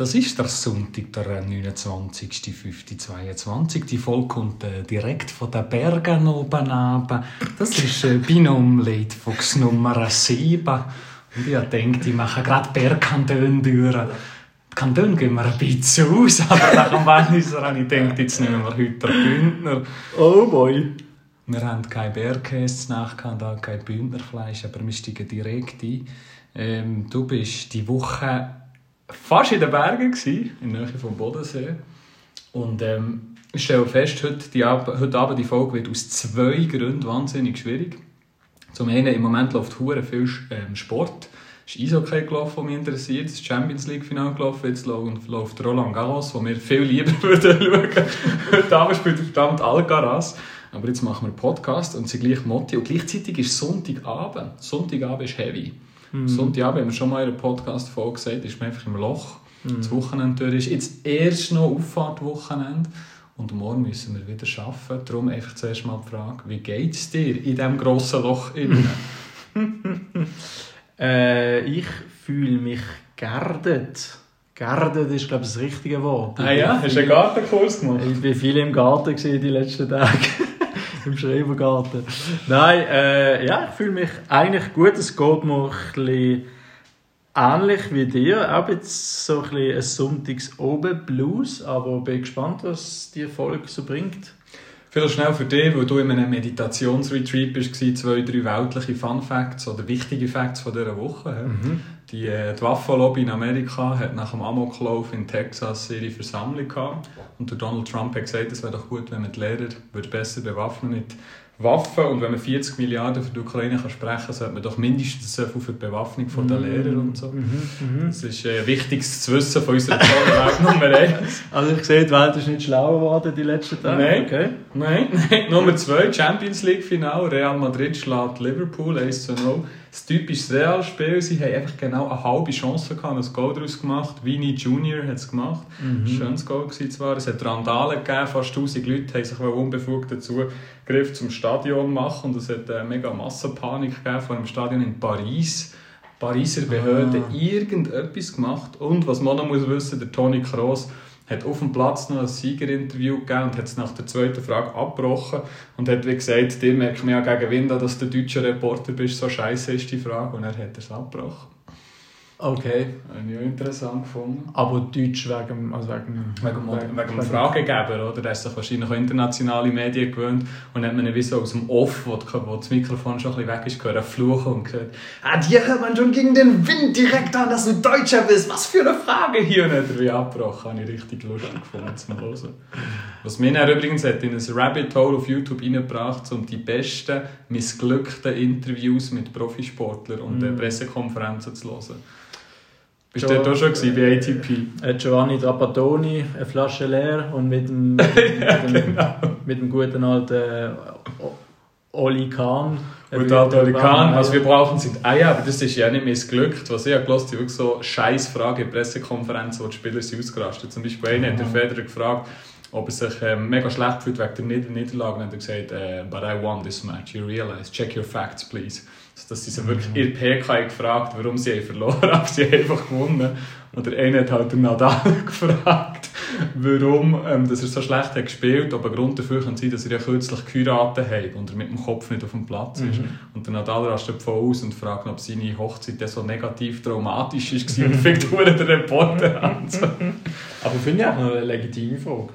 Das ist der Sonntag, der 29.05.22. Die Folge kommt äh, direkt von den Bergen oben runter. Das ist äh, Binom Leitfuchs Nummer 7. Und ich denke, ich mache gerade Bergkantone durch. Kanton gehen wir ein bisschen aus, aber nach dem Walliser habe ich gedacht, jetzt nehmen wir heute den Bündner. Oh boy. Wir haben kein Bärkäse nachgehabt, kein Bündnerfleisch, aber wir steigen direkt ein. Ähm, du bist die Woche fast in den Bergen, gewesen, in der Nähe vom Bodensee. Und ähm, ich stelle fest, heute, die, heute Abend die Folge wird aus zwei Gründen wahnsinnig schwierig. Zum einen, im Moment läuft hure viel ähm, Sport. Es ist Eishockey gelaufen, was mich interessiert. Es ist Champions League-Final gelaufen. Jetzt läuft Roland Garros, wo wir viel lieber würden schauen. Heute Abend spielt verdammt Alcaraz. Aber jetzt machen wir einen Podcast und sind gleich Motti. Und gleichzeitig ist Sonntagabend. Sonntagabend ist heavy. Mhm. Sonntagabend haben wir schon mal in einer Podcast-Folge gesagt, ist man einfach im Loch. Mhm. Das Wochenende durch ist jetzt erst noch Auffahrtwochenende. Und morgen müssen wir wieder arbeiten. Darum einfach zuerst mal die Frage, wie geht es dir in diesem grossen Loch innen? äh, ich fühle mich geerdet. Geerdet ist, glaube ich, das richtige Wort. Ah ja? Hast du einen Gartenkurs gemacht? Ich war viel im Garten die letzten Tage. Im Schreibergarten. Nein, äh, ja, ich fühle mich eigentlich gut. Es geht mir ein bisschen ähnlich wie dir. Auch jetzt so ein bisschen ein Sonntags-Oben-Blues. Aber bin gespannt, was die Folge so bringt. Vielleicht schnell für dich, weil du in einem Meditationsretreat bist, zwei, drei weltliche Fun Facts oder wichtige Facts von dieser Woche. Mhm. Die, äh, die Waffenlobby in Amerika hat nach dem Amoklauf in Texas ihre Versammlung gehabt. Und der Donald Trump hat gesagt, es wäre doch gut, wenn man die Lehrer würde besser bewaffnen mit Waffen und wenn man 40 Milliarden für die Ukraine kann sprechen kann, sollte man doch mindestens so viel für die Bewaffnung der mhm. Lehrer und so. Mhm, mhm. Das ist äh, wichtig zu wissen von unserer Welt Nummer 1. Also ich sehe, die Welt ist nicht schlauer geworden die letzten Tage. Nein, okay. nein, nein. Nummer 2, Champions League Final, Real Madrid schlägt Liverpool 1 zu 0 das typische Real-Spiel. Sie haben einfach genau eine halbe Chance gehabt, ein Goal daraus gemacht. Vini Junior hat es gemacht. Mhm. Schönes Goal war zwar. Es hat Randale gegeben, fast 1000 Leute haben sich unbefugt dazu gegriffen, zum Stadion machen. Und es hat eine mega Massenpanik gegeben vor dem Stadion in Paris. Pariser Behörde ah. irgendetwas gemacht. Und was man noch muss wissen, der Toni Kroos hat auf dem Platz noch ein Siegerinterview gegeben und hat es nach der zweiten Frage abgebrochen und hat wie gesagt, dir merkt man ja gegen Winda, dass du deutscher Reporter bist, so scheiße ist die Frage und er hat es abgebrochen. Okay. Habe ich auch interessant gefunden. Aber Deutsch wegen, also wegen, wegen, wegen, wegen dem Fragegeber, oder? Der ist sich wahrscheinlich auch internationale Medien gewöhnt und hat man wie so aus dem Off, wo, wo das Mikrofon schon ein bisschen weg ist, gehört, fluchen und gesagt, ah, dir hört man schon gegen den Wind direkt an, dass du Deutscher bist. Was für eine Frage hier. Und hat er wie abgebrochen. Habe ich richtig lustig gefunden zum Hören. Was mir dann übrigens hat in ein Rabbit Hole auf YouTube reingebracht, um die besten missglückten Interviews mit Profisportlern und mm. Pressekonferenzen zu hören. Bist du da schon gewesen, bei ATP? Äh, Giovanni Trapattoni, eine Flasche leer und mit dem, mit dem, ja, genau. mit dem guten alten äh, Oli Kahn. Gut, alter Oli Kahn. Was wir brauchen sind Eier, aber das ist ja nicht missglückt. Was ich habe gehört, wirklich so scheiß Frage in Pressekonferenzen, wo die Spieler sich ausgerastet Zum Beispiel einer hat der Federer gefragt, ob er sich äh, mega schlecht fühlt wegen der Nieder Niederlage. Und hat er gesagt, uh, but I won this match, you realize, check your facts, please dass sie so wirklich in der PK gefragt warum sie verloren haben, aber sie haben einfach gewonnen. Oder einer hat halt den Nadal gefragt, warum ähm, dass er so schlecht hat gespielt ob ein Grund dafür kann sein, dass er ja kürzlich geheiratet hat und er mit dem Kopf nicht auf dem Platz ist. Mhm. Und der Nadal rastet voll aus und fragt, ob seine Hochzeit so negativ traumatisch war und fängt den Reporter an. aber ich finde ja auch eine legitime Frage.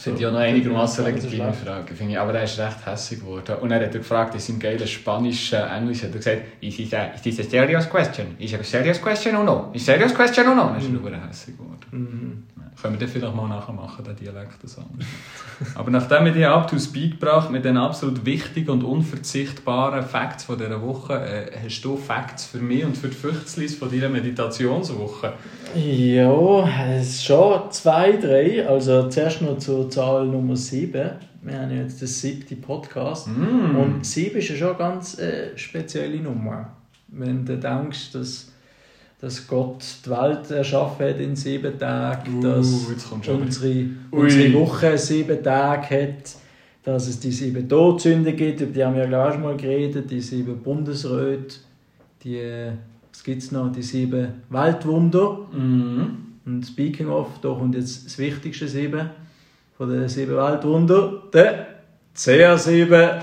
Finde ich auch noch einigermaßen legitime Frage. Finde ich. Aber er ist recht hässlich geworden. Und er hat gefragt, in seinem geilen Spanisch, äh, Englisch, hat er gesagt, is this, a, is this a serious question? Is a serious question or no? Is serious question or no? Dann ist er nur hässlich geworden. Mhm. Können wir das vielleicht mal nachher machen, den Dialekt. Aber nachdem wir die up to speak gebracht mit den absolut wichtigen und unverzichtbaren Facts von dieser Woche, äh, hast du Facts für mich und für die Füchslis von deiner Meditationswoche? Ja, schon zwei, drei. Also zuerst noch zur Zahl Nummer sieben. Wir haben jetzt den siebten Podcast. Mm. Und sieben ist ja schon eine ganz äh, spezielle Nummer. Wenn du denkst, dass dass Gott die Welt erschaffen hat in sieben Tagen, uh, dass unsere, unsere Woche sieben Tage hat, dass es die sieben Todsünden gibt, über die haben wir ja auch schon mal geredet, die sieben Bundesräte, die, was gibt es noch, die sieben Weltwunder. Mhm. Und speaking of, da kommt jetzt das wichtigste 7 von den 7 Weltwunder, der CR7.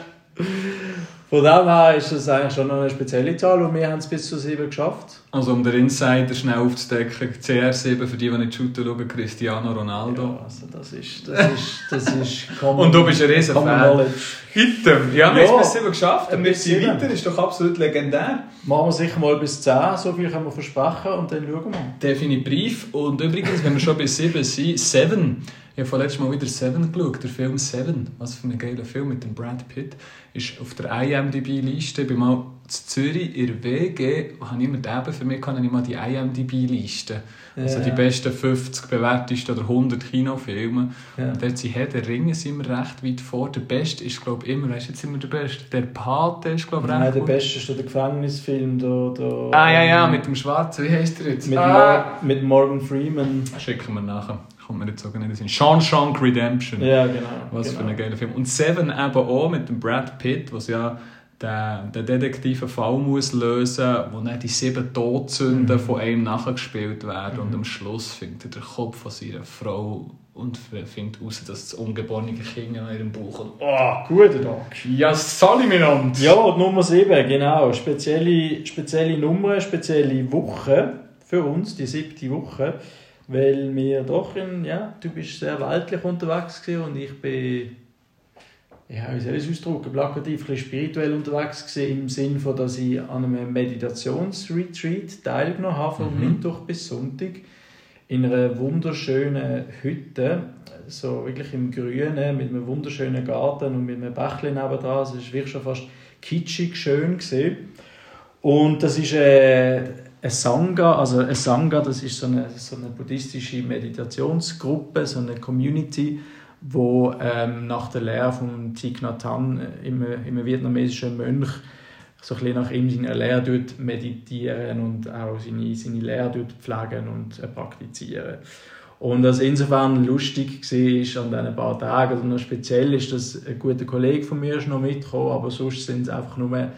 Von dem her ist das eigentlich schon eine spezielle Zahl und wir haben es bis zu 7 geschafft. Also um den Insider schnell aufzudecken, CR7 für die, die nicht shooten schauen, Cristiano Ronaldo. Ja, also das ist, das ist, das ist common, Und du bist ein riesen Fan. Item. Ja, wir Ja. haben es bis 7 geschafft und wir Bis sind weiter, ist doch absolut legendär. Machen wir sicher mal bis 10, so viel können wir versprechen und dann schauen wir. Definitiv. Und übrigens, wenn wir schon bei 7 sind, Seven. Ich habe vorletztes Mal wieder Seven geschaut, der Film Seven. Was für ein geiler Film mit dem Brad Pitt. Ist auf der IMDb-Liste. Ich bin mal in Zürich in der WG, habe ich immer den für mich, habe ich mal die IMDb-Liste. Also Ja. die besten 50 bewertesten oder 100 Kinofilme. Ja. Und dort sind Herr der Ringe sind wir recht weit vor. Der Beste ist, glaube ich, immer, weißt jetzt wir der Beste. Der Pate ist, glaube ich, Nein, recht der gut. beste ist der Gefängnisfilm. Da, da, Ah, ja, ja, ähm, mit dem Schwarzen. Wie heißt der jetzt? mit, ah. Mor mit Morgan Freeman. Schicken wir nachher. Jetzt sogar nicht in den. Shawshank Redemption. Ja, genau. Was genau. für ein geiler Film. Und Seven eben auch mit dem Brad Pitt, was ja der, der Detektiv einen Fall muss lösen wo dann die sieben Todsünden Mhm. von einem nachgespielt werden. Und am Schluss findet er den Kopf von seiner Frau und findet heraus, dass das ungeborene Kind in ihrem Bauch hat. Oh, Guter Tag. ja, an? Ja, die Nummer 7, genau. Spezielle, spezielle Nummer, spezielle Woche für uns, die siebte Woche. Weil wir doch in, ja, du bist sehr weltlich unterwegs gewesen und ich bin, ja, wie soll ich es ausdrücken, plakativ, ein bisschen spirituell unterwegs gewesen, im Sinne von, dass ich an einem Meditationsretreat teilgenommen habe, von Mhm. Mittwoch bis Sonntag, in einer wunderschönen Hütte, so wirklich im Grünen, mit einem wunderschönen Garten und mit einem Bächlein nebendran. Es war wirklich schon fast kitschig schön. Gewesen. Und das ist äh, ein Sangha, also ein Sangha, das ist so eine, so eine buddhistische Meditationsgruppe, so eine Community, wo ähm, nach der Lehre von Thich Nhat Hanh, äh, im, im vietnamesischen Mönch, so ein nach ihm seiner Lehre dort meditieren und auch seine, seine Lehre dort pflegen und äh, praktizieren. Und was insofern lustig war an diesen paar Tagen, oder noch speziell ist, dass ein guter Kollege von mir ist noch mitgekommen, aber sonst sind es einfach nur,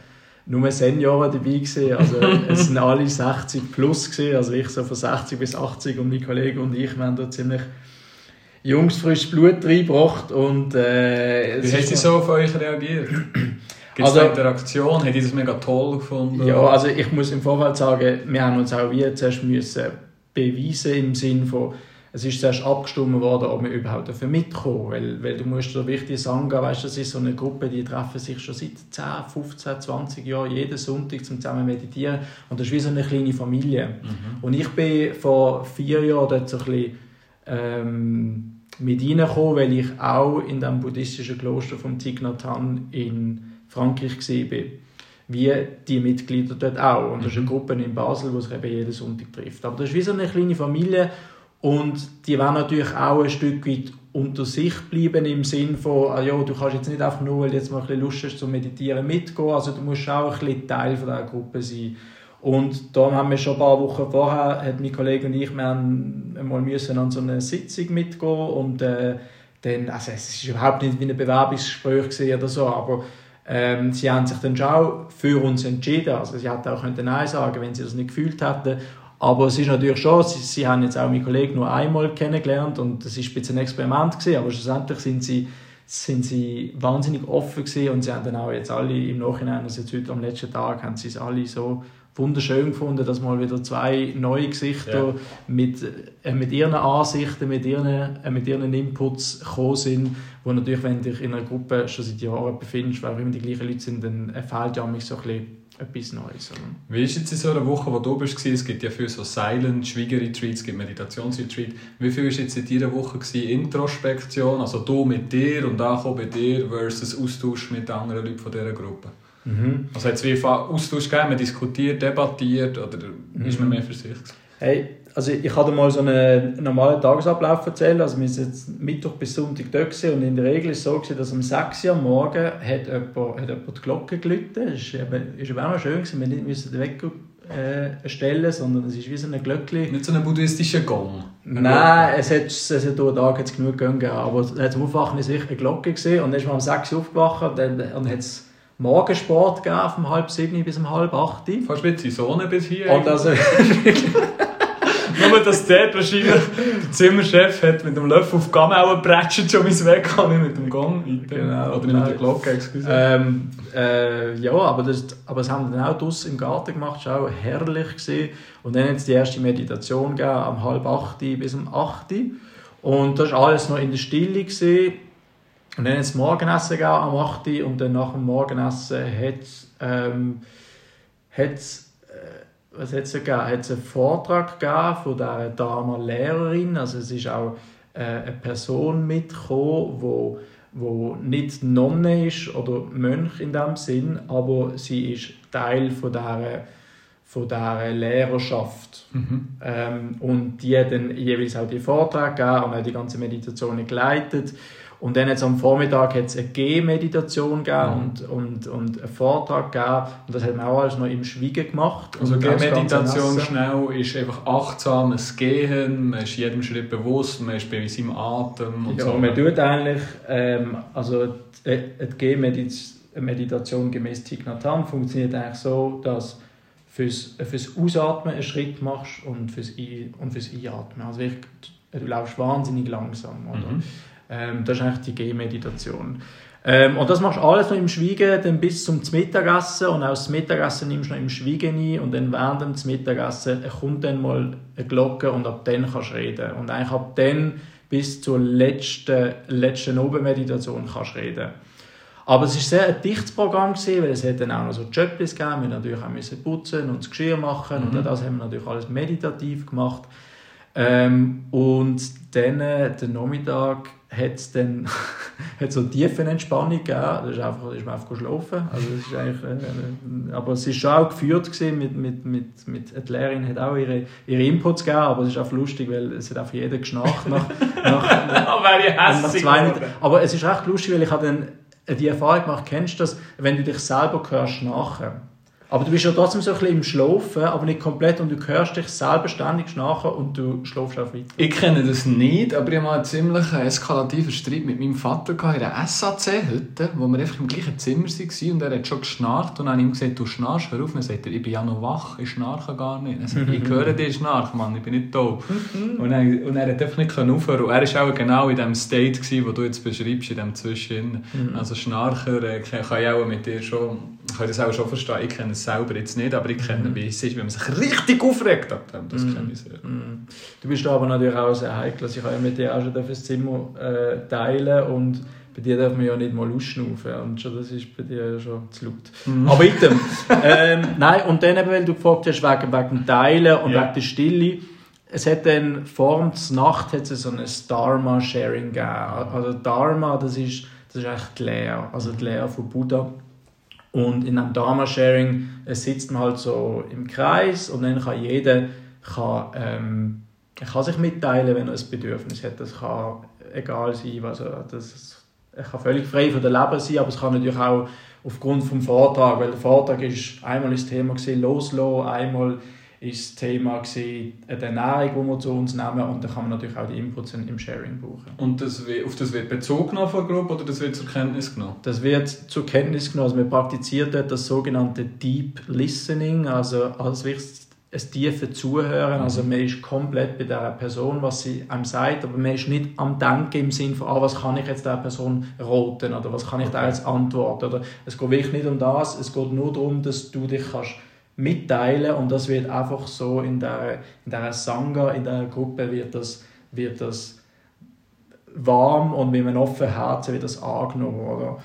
nur Senioren dabei gewesen. Also es sind alle 60 plus gewesen, also ich so von 60 bis 80 und mein Kollege und ich, wir haben da ziemlich jungsfrisches Blut reingebracht und äh, Wie haben sie so auf euch reagiert? Gibt es Also- eine Interaktion? Haben die das mega toll gefunden? Ja, also ich muss im Vorfeld sagen, wir haben uns auch wie zuerst müssen beweisen im Sinn von, es ist zuerst abgestimmt worden, ob wir überhaupt dafür mitkommen weil, weil du musst da wichtig sagen, weißt, das ist so eine Gruppe, die treffen sich schon seit 10, 15, 20 Jahren jeden Sonntag zum zusammen meditieren und das ist wie so eine kleine Familie. Mhm. Und ich bin vor vier Jahren dort so ein bisschen ähm, mit reingekommen, weil ich auch in dem buddhistischen Kloster von Thich Nhat Hanh in Frankreich war. Wie die Mitglieder dort auch. Und das ist eine Gruppe in Basel, die sich eben jeden Sonntag trifft. Aber das ist wie so eine kleine Familie und die wollen natürlich auch ein Stück weit unter sich bleiben im Sinn von, ah, ja, du kannst jetzt nicht einfach nur, weil du jetzt mal ein bisschen Lust hast zum Meditieren mitgehen, also du musst auch ein bisschen Teil von dieser Gruppe sein. Und da haben wir schon ein paar Wochen vorher, hat mein Kollege und ich, wir haben müssen an so eine Sitzung mitgehen und äh, dann, also es ist überhaupt nicht wie ein Bewerbungsgespräch oder so, aber ähm, sie haben sich dann schon für uns entschieden. Also sie hätten auch können Nein sagen wenn sie das nicht gefühlt hätten. Aber es ist natürlich schon, sie, sie haben jetzt auch meinen Kollegen nur einmal kennengelernt und das ist ein bisschen ein Experiment gewesen, aber schlussendlich sind sie, sind sie wahnsinnig offen gewesen und sie haben dann auch jetzt alle im Nachhinein, also jetzt heute am letzten Tag, haben sie es alle so wunderschön gefunden, dass mal wieder zwei neue Gesichter Ja. mit, äh, mit ihren Ansichten, mit ihren, äh, mit ihren Inputs gekommen sind, wo natürlich, wenn du dich in einer Gruppe schon seit Jahren befindest, weil auch immer die gleichen Leute sind, dann äh, fehlt ja manchmal so ein bisschen etwas Neues. oder? Wie ist jetzt in so einer Woche, wo du bist, gewesen? es gibt ja viel so Silent, Schwiegerretreats, es gibt Meditationsretreat. Wie viel war jetzt in dieser Woche gewesen? Introspektion, also du mit dir und Ankommen bei dir versus Austausch mit anderen Leuten von dieser Gruppe? Also hat es wie Austausch gegeben, man diskutiert, debattiert oder ist man mehr für sich? gewesen? Hey, also ich kann dir mal so einen normalen Tagesablauf erzählen. Also wir sind jetzt Mittwoch bis Sonntag gewesen und in der Regel ist es so gewesen, dass um 6 Uhr am Morgen hat jemand, hat jemand die Glocke geläutet. Eben, ist eben auch noch schön gewesen. Wir nicht müssen den Wecker äh, stellen, sondern es ist wie so ein Glöckchen. Nicht so einen buddhistischen Gong. Nein, es hat, es hat durch den Tag jetzt genug gegeben, aber zum Aufwachen ist wirklich eine Glocke gesehen und dann ist man um 6 Uhr aufgewacht und dann, und hat es Morgensport gegeben, von halb sieben bis um halb acht. Fast wie die Sonne bis hier. Und also, Nur, dass dort wahrscheinlich der Zimmerchef hat mit dem Löffel auf die Gamelle gepratscht, schon mein Weg kann ich mit dem Gong Genau. Oder mit der Glocke, excuse. Ähm, äh, ja, aber das, aber das haben wir dann auch draussen im Garten gemacht, das war auch herrlich. Gewesen. Und dann hat es die erste Meditation gegeben, am halb acht bis um acht. Und das war alles noch in der Stille. Gewesen. Und dann es Morgenessen gegeben am 8. und dann nach dem Morgenessen hat es ähm, hat's, äh, was hat's gegeben? Hat's einen Vortrag gegeben von dieser Dame Lehrerin. Also es ist auch äh, eine Person mitgekommen, wo wo nicht Nonne ist oder Mönch in dem Sinn, aber sie ist Teil von dieser, von dieser Lehrerschaft. Mhm. Ähm, und die hat dann jeweils auch die Vorträge gegeben und auch die ganze Meditation geleitet. Und dann jetzt am Vormittag hat es eine G-Meditation gegeben Mhm. und, und, und einen Vortrag gegeben. Und das hat man auch alles noch im Schweigen gemacht. Also Und auch das ganze Meditation Essen. schnell ist einfach achtsames Gehen, man ist jedem Schritt bewusst, man ist bei seinem Atem und Ja, so. man tut eigentlich, ähm, also die, die G-Meditation gemäß Thich Nhat Hanh funktioniert eigentlich so, dass fürs, fürs Ausatmen einen Schritt machst und fürs, Ein- und fürs Einatmen. Also wirklich, du laufst wahnsinnig langsam. Oder? Mhm. Ähm, das ist eigentlich die G-Meditation. Ähm, und das machst du alles noch im Schweigen, dann bis zum Mittagessen und auch das Mittagessen nimmst du noch im Schweigen ein und dann während dem Mittagessen kommt dann mal eine Glocke und ab dann kannst du reden. Und eigentlich ab dann bis zur letzten, letzten Obenmeditation kannst du reden. Aber es war sehr ein dichtes Programm, gewesen, weil es hat dann auch noch so Jobs gegeben. Wir natürlich auch müssen putzen und das Geschirr machen und Mhm. das haben wir natürlich alles meditativ gemacht. Ähm, und dann, äh, den Nachmittag, hat es dann hat so Tiefenentspannung gegeben. Das ist einfach, ist man einfach geschlafen. Also das ist eigentlich, äh, äh, aber es war schon auch geführt gewesen mit, mit, mit, mit, die Lehrerin hat auch ihre, ihre Inputs gegeben, aber es ist auch lustig, weil es hat einfach jeder geschnarcht nach, nach, nach hässlich zwei. Minuten. Aber es ist echt lustig, weil ich habe dann die Erfahrung gemacht, kennst du das, wenn du dich selber hörst nachher. Aber du bist ja trotzdem so ein bisschen im Schlafen, aber nicht komplett und du hörst dich selber ständig nachher und du schlafst auch weiter. Ich kenne das nicht, aber ich hatte mal einen ziemlich eskalativen Streit mit meinem Vater in einer SAC-Hütte, wo wir einfach im gleichen Zimmer waren und er hat schon geschnarcht und dann habe ich ihm gesagt, du schnarchst, hör auf. Und dann sagt er, ich bin ja noch wach, ich schnarche gar nicht. Dann sagt er, ich höre dich schnarchen, Mann, ich bin nicht tot. und, er, und er hat einfach nicht aufhören und er war auch genau in dem State, gewesen, wo du jetzt beschreibst, in dem Zwischen. Also Schnarcher äh, kann ich auch mit dir schon, kann das auch schon verstehen, ich kenne es selber jetzt nicht, aber ich kenne, wie es ist, wenn man sich richtig aufregt ab dem, das kenne ich sehr. Mm. Du bist aber natürlich auch sehr heikel. Also ich habe ja mit dir auch schon das Zimmer äh, teilen und bei dir darf man ja nicht mal ausschnaufen und schon, das ist bei dir ja schon zu laut. Aber item. ähm, nein, und dann eben, weil du gefragt hast, wegen, wegen dem Teilen und Ja. wegen der Stille, es hat dann vor der Nacht hat es so ein Dharma-Sharing gegeben. Also Dharma, das ist, das ist eigentlich die Lehre, also die Lehre von Buddha. Und in einem Dharma-Sharing äh, sitzt man halt so im Kreis und dann kann jeder kann, ähm, kann sich mitteilen, wenn er ein Bedürfnis hat. Das kann egal sein, was er, das, kann völlig frei von der Leben sein, aber es kann natürlich auch aufgrund vom Vortrag, weil der Vortrag ist einmal das Thema gewesen, loslassen, einmal ist das Thema gewesen, die Ernährung, die wir zu uns nehmen und dann kann man natürlich auch die Inputs im Sharing brauchen. Und das, auf das wird Bezug genommen von der Gruppe oder das wird zur Kenntnis genommen? Das wird zur Kenntnis genommen. Also man praktiziert dort das sogenannte Deep Listening, also als wirklich ein tiefe Zuhören. Also man ist komplett bei der Person, was sie einem sagt, aber man ist nicht am Denken im Sinne von, ah, was kann ich jetzt der Person roten oder was kann ich da jetzt antworten. Oder es geht wirklich nicht um das, es geht nur darum, dass du dich kannst mitteilen und das wird einfach so in der, in der Sangha, in der Gruppe wird das, wird das warm und mit einem offenen Herzen wird das angenommen. Oder?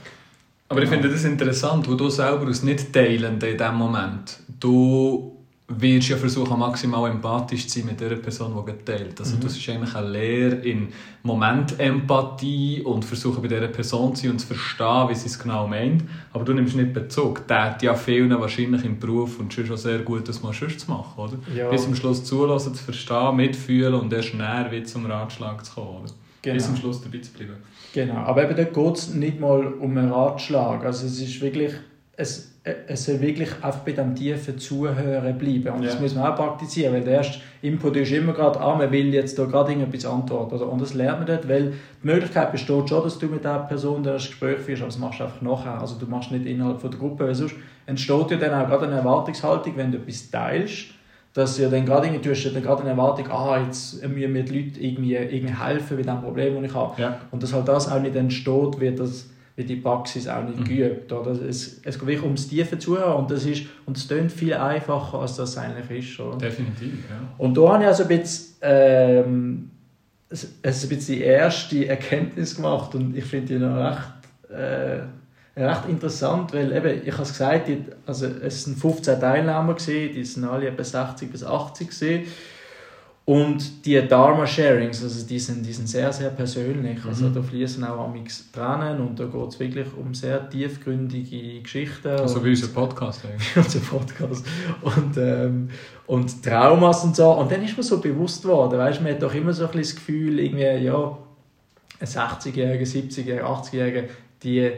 Aber ich finde das interessant, wo du selber als Nicht-Teilende in diesem Moment, du wirst ja versuchen, maximal empathisch zu sein mit der Person, die gerade teilt. Also das ist eigentlich eine Lehre in Momentempathie und versuchen bei dieser Person zu sein und zu verstehen, wie sie es genau meint. Aber du nimmst nicht Bezug. Das ja vielen wahrscheinlich im Beruf und es ist schon sehr gut, das mal sonst zu machen, oder? Ja. Bis zum Schluss zulassen, zu verstehen, mitfühlen und erst näher wieder zum Ratschlag zu kommen, oder? Genau. Bis zum Schluss dabei zu bleiben. Genau, aber eben dort geht es nicht mal um einen Ratschlag. Also es ist wirklich, es, es soll wirklich einfach bei dem tiefen Zuhören bleiben. Und das Ja. muss man auch praktizieren, weil der erste Input ist immer gerade, ah, man will jetzt da gerade irgendetwas antworten. Oder? Und das lernt man dort, weil die Möglichkeit besteht schon, dass du mit der Person das Gespräch führst, aber das machst du einfach nachher. Also du machst nicht innerhalb von der Gruppe, weil sonst entsteht ja dann auch gerade eine Erwartungshaltung, wenn du etwas teilst, dass ja dann gerade, du hast ja dann gerade eine Erwartung, ah, jetzt müssen wir den Leuten irgendwie, irgendwie helfen mit dem Problem, das ich habe. Ja. Und dass halt das auch nicht entsteht, wird das wird die Praxis auch nicht Mhm. geübt. Oder? Es, es geht wirklich ums tiefe Zuhören und das ist und es klingt viel einfacher, als das eigentlich ist. Oder? Definitiv, ja. Und da habe ich also ein bisschen, ähm, es- es ein bisschen die erste Erkenntnis gemacht und ich finde die noch recht, äh, recht interessant, weil eben, ich habe es gesagt, die, also es sind 15 Teilnehmer, gewesen, die sind alle etwa 60 bis 80 gewesen. Und die Dharma-Sharings, also die sind, die sind sehr, sehr persönlich. Also Mhm. da fließen auch amix Tränen und da geht es wirklich um sehr tiefgründige Geschichten. Also wie unser Podcast eigentlich. unser Podcast. Und, ähm, und Traumas und so. Und dann ist mir so bewusst geworden, weißt, man hat doch immer so ein bisschen das Gefühl, irgendwie, ja, ein 60-Jähriger, 70-Jähriger, 80-Jähriger, die,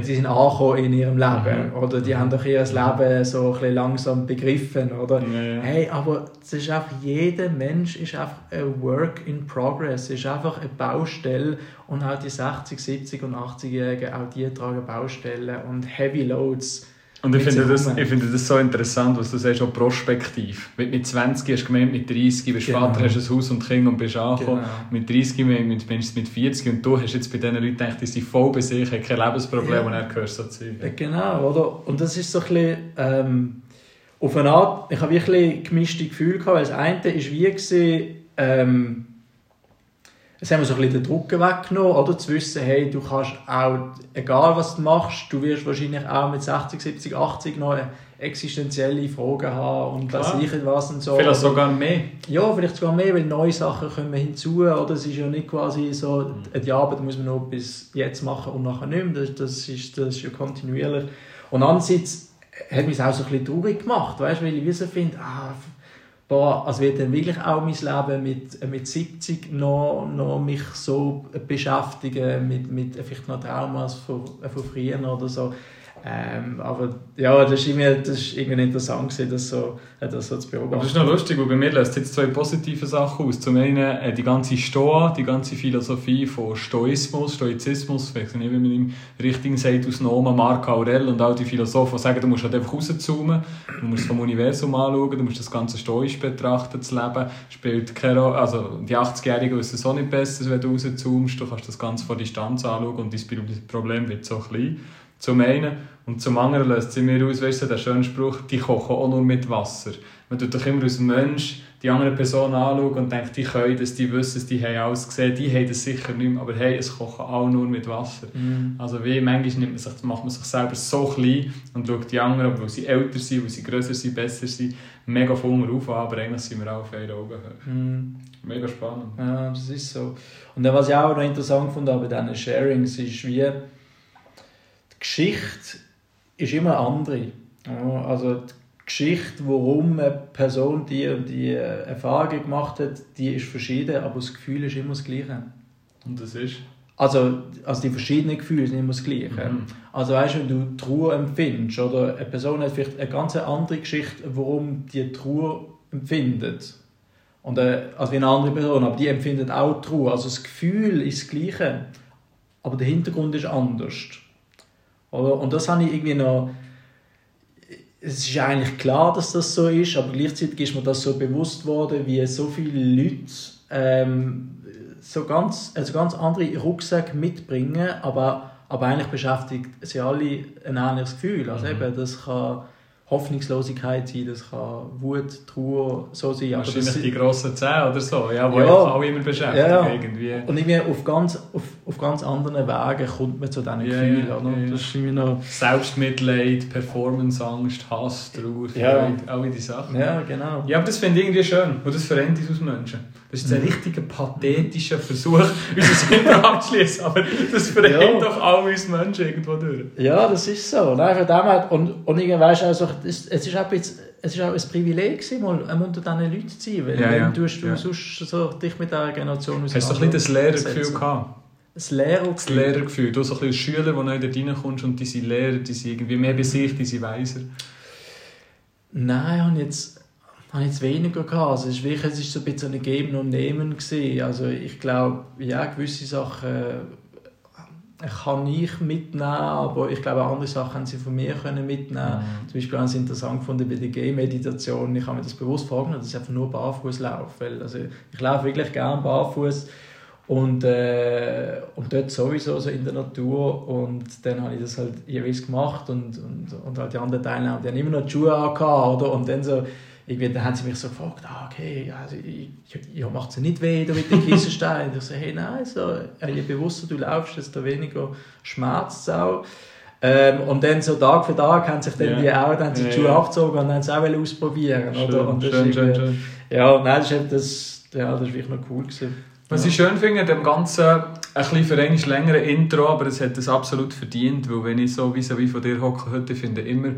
die sind angekommen in ihrem Leben. Mhm. Oder die haben doch ihr Leben so ein bisschen langsam begriffen. Oder? Ja, ja. Hey, aber es ist einfach, jeder Mensch ist einfach ein Work in Progress, ist einfach eine Baustelle und auch die 60, 70 und 80-Jährigen, auch die tragen Baustellen und Heavy Loads. Und ich mit finde, das, ich finde das so interessant, was du sagst, auch prospektiv. Du mit 20 hast du gemeint, mit 30 bist du Genau. Vater, hast ein Haus und Kinder und bist angekommen. Genau. Mit 30 mit, mit, mit 40 und du hast jetzt bei diesen Leuten gedacht, die sind voll bei sich, haben kein Lebensproblem Ja. und er gehört so zu Ja, Genau, oder? Und das ist so ein bisschen, ähm, auf eine Art, ich habe wirklich ein gemischte Gefühle gehabt, weil das eine ist wie gewesen, ähm, es haben wir so ein bisschen den Druck weggenommen, oder? Zu wissen, hey, du kannst auch, egal was du machst, du wirst wahrscheinlich auch mit 60, 70, 80 noch existenzielle Fragen haben und was ich was und so. Vielleicht sogar mehr. Ja, vielleicht sogar mehr, weil neue Sachen kommen hinzu. Oder? Es ist ja nicht quasi so, die Arbeit muss man noch bis jetzt machen und nachher nicht mehr. Das, das, ist, das ist ja kontinuierlich. Und andererseits hat mich auch so ein bisschen traurig gemacht, weißt? weil ich wie so finde, ah, boah, also wird dann wirklich auch mein Leben mit, mit 70 noch, noch mich so beschäftigen, mit, mit vielleicht noch Traumas von, von früher oder so. Ähm, aber ja, das ist irgendwie, das ist irgendwie interessant gewesen, das so, das so zu beobachten. Aber das ist noch lustig, weil bei mir löst jetzt zwei positive Sachen aus. Zum einen äh, die ganze Stoa, die ganze Philosophie von Stoismus, Stoizismus, ich weiß nicht, wie man ihn richtig sagt, aus Nomen, Marc Aurel und all die Philosophen, die sagen, du musst halt einfach rauszoomen, du musst vom Universum anschauen, du musst das Ganze stoisch betrachten, das Leben spielt keine. Also die 80-Jährigen wissen es auch nicht besser, wenn du rauszoomst, du kannst das Ganze von Distanz anschauen und dein Problem wird so klein. Zum einen. Und zum anderen löst sie mir aus, weißt du, der schöne Spruch, die kochen auch nur mit Wasser. Man tut doch immer als Mensch die andere Person anschauen und denkt, die können das, die wissen es, die haben alles gesehen, die haben das sicher nicht mehr, aber hey, es kochen auch nur mit Wasser. Mhm. Also wie manchmal nimmt man sich, macht man sich selber so klein und schaut die anderen, weil sie älter sind, weil sie grösser sind, besser sind, mega von unten auf, aber eigentlich sind wir auch auf einer Augenhöhe. Mhm. Mega spannend. Ja, das ist so. Und dann, was ich auch noch interessant fand bei diesen Sharings, ist wie Geschichte ist immer eine andere. Ja, also die Geschichte, warum eine Person die und die äh, Erfahrung gemacht hat, die ist verschieden, aber das Gefühl ist immer das Gleiche. Und das ist? Also, also die verschiedenen Gefühle sind immer das Gleiche. Mhm. Also weißt du, wenn du Trauer empfindest, oder eine Person hat vielleicht eine ganz andere Geschichte, warum die Trauer empfindet. Und, äh, also wie eine andere Person, aber die empfindet auch Trauer. Also das Gefühl ist das Gleiche, aber der Hintergrund ist anders. Oder? Und das habe ich irgendwie noch... Es ist eigentlich klar, dass das so ist, aber gleichzeitig ist mir das so bewusst worden, wie so viele Leute ähm, so ganz, also ganz andere Rucksäcke mitbringen, aber, aber eigentlich beschäftigt sie alle ein ähnliches Gefühl. Also Mhm. eben, das kann Hoffnungslosigkeit sein, das kann Wut, Trauer, so sein. Wahrscheinlich das, die grossen Zähne oder so, ja, die Ja. alle immer beschäftigen Ja. irgendwie. und irgendwie auf ganz, auf, auf ganz anderen Wegen kommt man zu diesen Ja, Gefühlen. ja, oder? Das ist irgendwie noch... Selbstmitleid, Performanceangst, Hass, Trauer. Freude, alle diese Sachen. Ja, genau. Ja, aber das finde ich irgendwie schön und das vereint uns als Menschen. Das ist jetzt ein richtiger pathetischer Versuch, uns hinter anzuschließen, aber das vereint Ja. doch alle uns Menschen irgendwo durch. Ja, das ist so. Nein, von dem her, und, und irgendwie weisst du, also, es, es ist auch ein es ist auch ein Privileg gewesen, mal ähm, unter diesen Leuten zu sein, weil Ja, ja, du, du ja. sonst so dich mit dieser Generation Hast du ein bisschen das Lehrergefühl gehabt? Das Lehrergefühl? Das Lehrergefühl. Du so ein bisschen Schüler, der neu dort reinkommst und die sind Lehrer, die sind irgendwie mehr bei sich, die sind weiser. Nein, ich jetzt, habe ich weniger gehabt. Also es ist wirklich, es ist so ein bisschen ein Geben und Nehmen gewesen. Also ich glaube, ja, gewisse Sachen, kann ich mitnehmen, aber ich glaube, andere Sachen haben sie von mir können mitnehmen. Mhm. Zum Beispiel haben sie interessant gefunden bei der Gay-Meditation. Ich habe mir das bewusst vorgenommen, dass ich einfach nur barfuß laufe. Weil, also, ich laufe wirklich gerne barfuß und, äh, und dort sowieso so in der Natur. Und dann habe ich das halt jeweils gemacht und, und, und halt die anderen Teilnehmer, die haben immer noch die Schuhe angehabt, oder? Und dann so irgendwie, dann haben sie mich so gefragt, ah, okay, also, ich, ja, macht es nicht weh mit den Kieselsteinen? ich so, hey, nein, so, je bewusster du laufst, desto weniger schmerzt es auch. Ähm, und dann so Tag für Tag haben sich dann yeah. die auch dann die Schuhe yeah. abgezogen und haben es auch ausprobieren. Schön, oder? Und das schön, schön, schön. Ja, nein, das ist, das, ja, das ist wirklich noch cool gewesen. Was ja. ich schön finde, dem Ganzen, ein bisschen für ein längere Intro, aber es hat es absolut verdient, weil wenn ich so wie, wie von dir hocke heute, finde ich immer,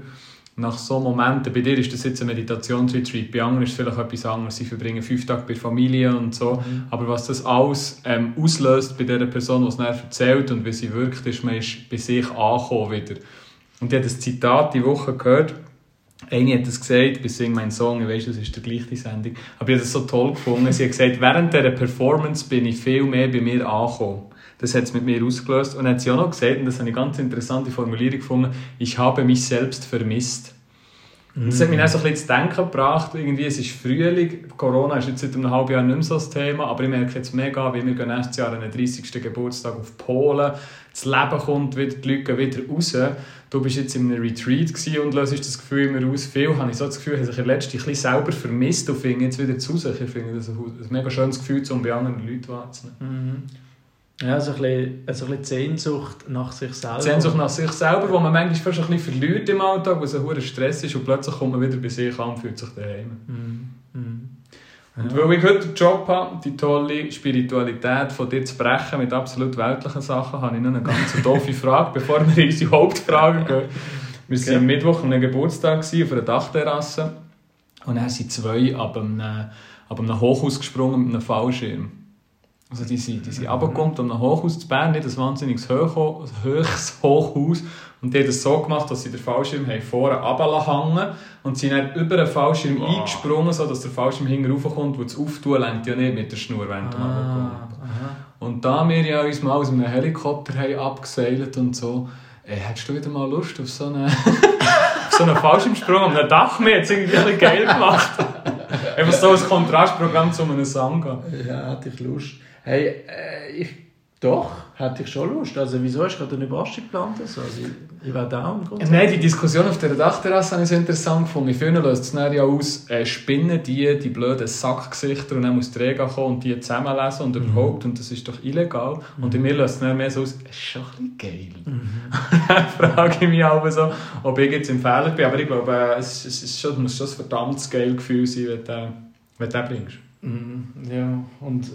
nach so Momenten, bei dir ist das jetzt ein Meditationsretreat, bei anderen ist es vielleicht etwas anderes, sie verbringen fünf Tage bei Familie und so, mhm. aber was das alles ähm, auslöst bei der Person, die es dann erzählt und wie sie wirkt, ist, man ist bei sich angekommen wieder. Und ich habe das Zitat die Woche gehört, eine hat das gesagt, bei Sing mein Song, ich weiß, das ist der gleiche Sendung, aber ich habe das so toll gefunden, sie hat gesagt, während dieser Performance bin ich viel mehr bei mir angekommen. Das hat es mit mir ausgelöst. Und dann hat sie auch noch gesagt, und das habe ich eine ganz interessante Formulierung gefunden, ich habe mich selbst vermisst. Das hat mich dann so ein bisschen zu denken gebracht. Irgendwie, es ist Frühling, Corona ist jetzt seit einem halben Jahr nicht mehr so das Thema, aber ich merke jetzt mega, wie wir gehen nächstes Jahr an den 30. Geburtstag auf Polen, das Leben kommt wieder, die Leute gehen wieder raus. Du bist jetzt in einem Retreat und löst das Gefühl immer aus. Viel habe ich so das Gefühl, dass ich letzte ein bisschen selber vermisst und finde jetzt wieder zu sich. Ich finde das ein, ein mega schönes Gefühl, um bei anderen Leuten wahrzunehmen. Mm. Ja, so ein bisschen, so ein bisschen Sehnsucht nach sich selber. Sehnsucht nach sich selber, wo man manchmal fast ein bisschen verliert im Alltag, wo es ein hoher Stress ist und plötzlich kommt man wieder bei sich an und fühlt sich daheim. Mm. Mm. Und weil ich heute den Job habe, die tolle Spiritualität von dir zu brechen mit absolut weltlichen Sachen, habe ich noch eine ganz doofe Frage, bevor wir in unsere Hauptfrage gehen. Wir waren okay. am Mittwoch an einem Geburtstag auf einer Dachterrasse und dann sind zwei ab einem, ab einem Hochhaus gesprungen mit einem Fallschirm. Also die sind, die sind runtergekommen um ein Hochhaus zu Bern, nicht ein wahnsinniges Hoch, höchstes Hochhaus. Und die haben das so gemacht, dass sie den Fallschirm haben vorne runterhängen und sie sind über den Fallschirm oh. eingesprungen, sodass der Fallschirm hinten raufkommt, wo das Auftun lenkt ja nicht mit der Schnur, wenn du ah, Und da wir ja uns mal aus einem Helikopter haben abgeseilt und so, äh, hättest du wieder mal Lust auf so einen, auf so einen Fallschirmsprung am Dach? Mir hat es irgendwie ein geil gemacht. Einfach so ein Kontrastprogramm zu einem Sanga. Ja, hatte ich Lust. Hey, äh, ich, doch, hätte ich schon Lust. Also wieso hast du gerade eine Überraschung geplant? Also, ich, ich wäre down. Nein, die Diskussion auf der Dachterrasse habe ich so interessant gefunden. In vielen löst es ja aus, äh, spinnen die, die blöden Sackgesichter und dann muss Rega kommen und die zusammenlesen und mhm. überhaupt. Und das ist doch illegal. Mhm. Und in mir löst es mehr so aus, es ist schon ein bisschen geil. Mhm. dann frage ich mich auch so, ob ich jetzt im Fehler bin. Aber ich glaube, äh, es, es, ist schon, muss schon ein verdammtes geil Gefühl sein, wenn du, wenn du den bringst. Mhm. Ja, und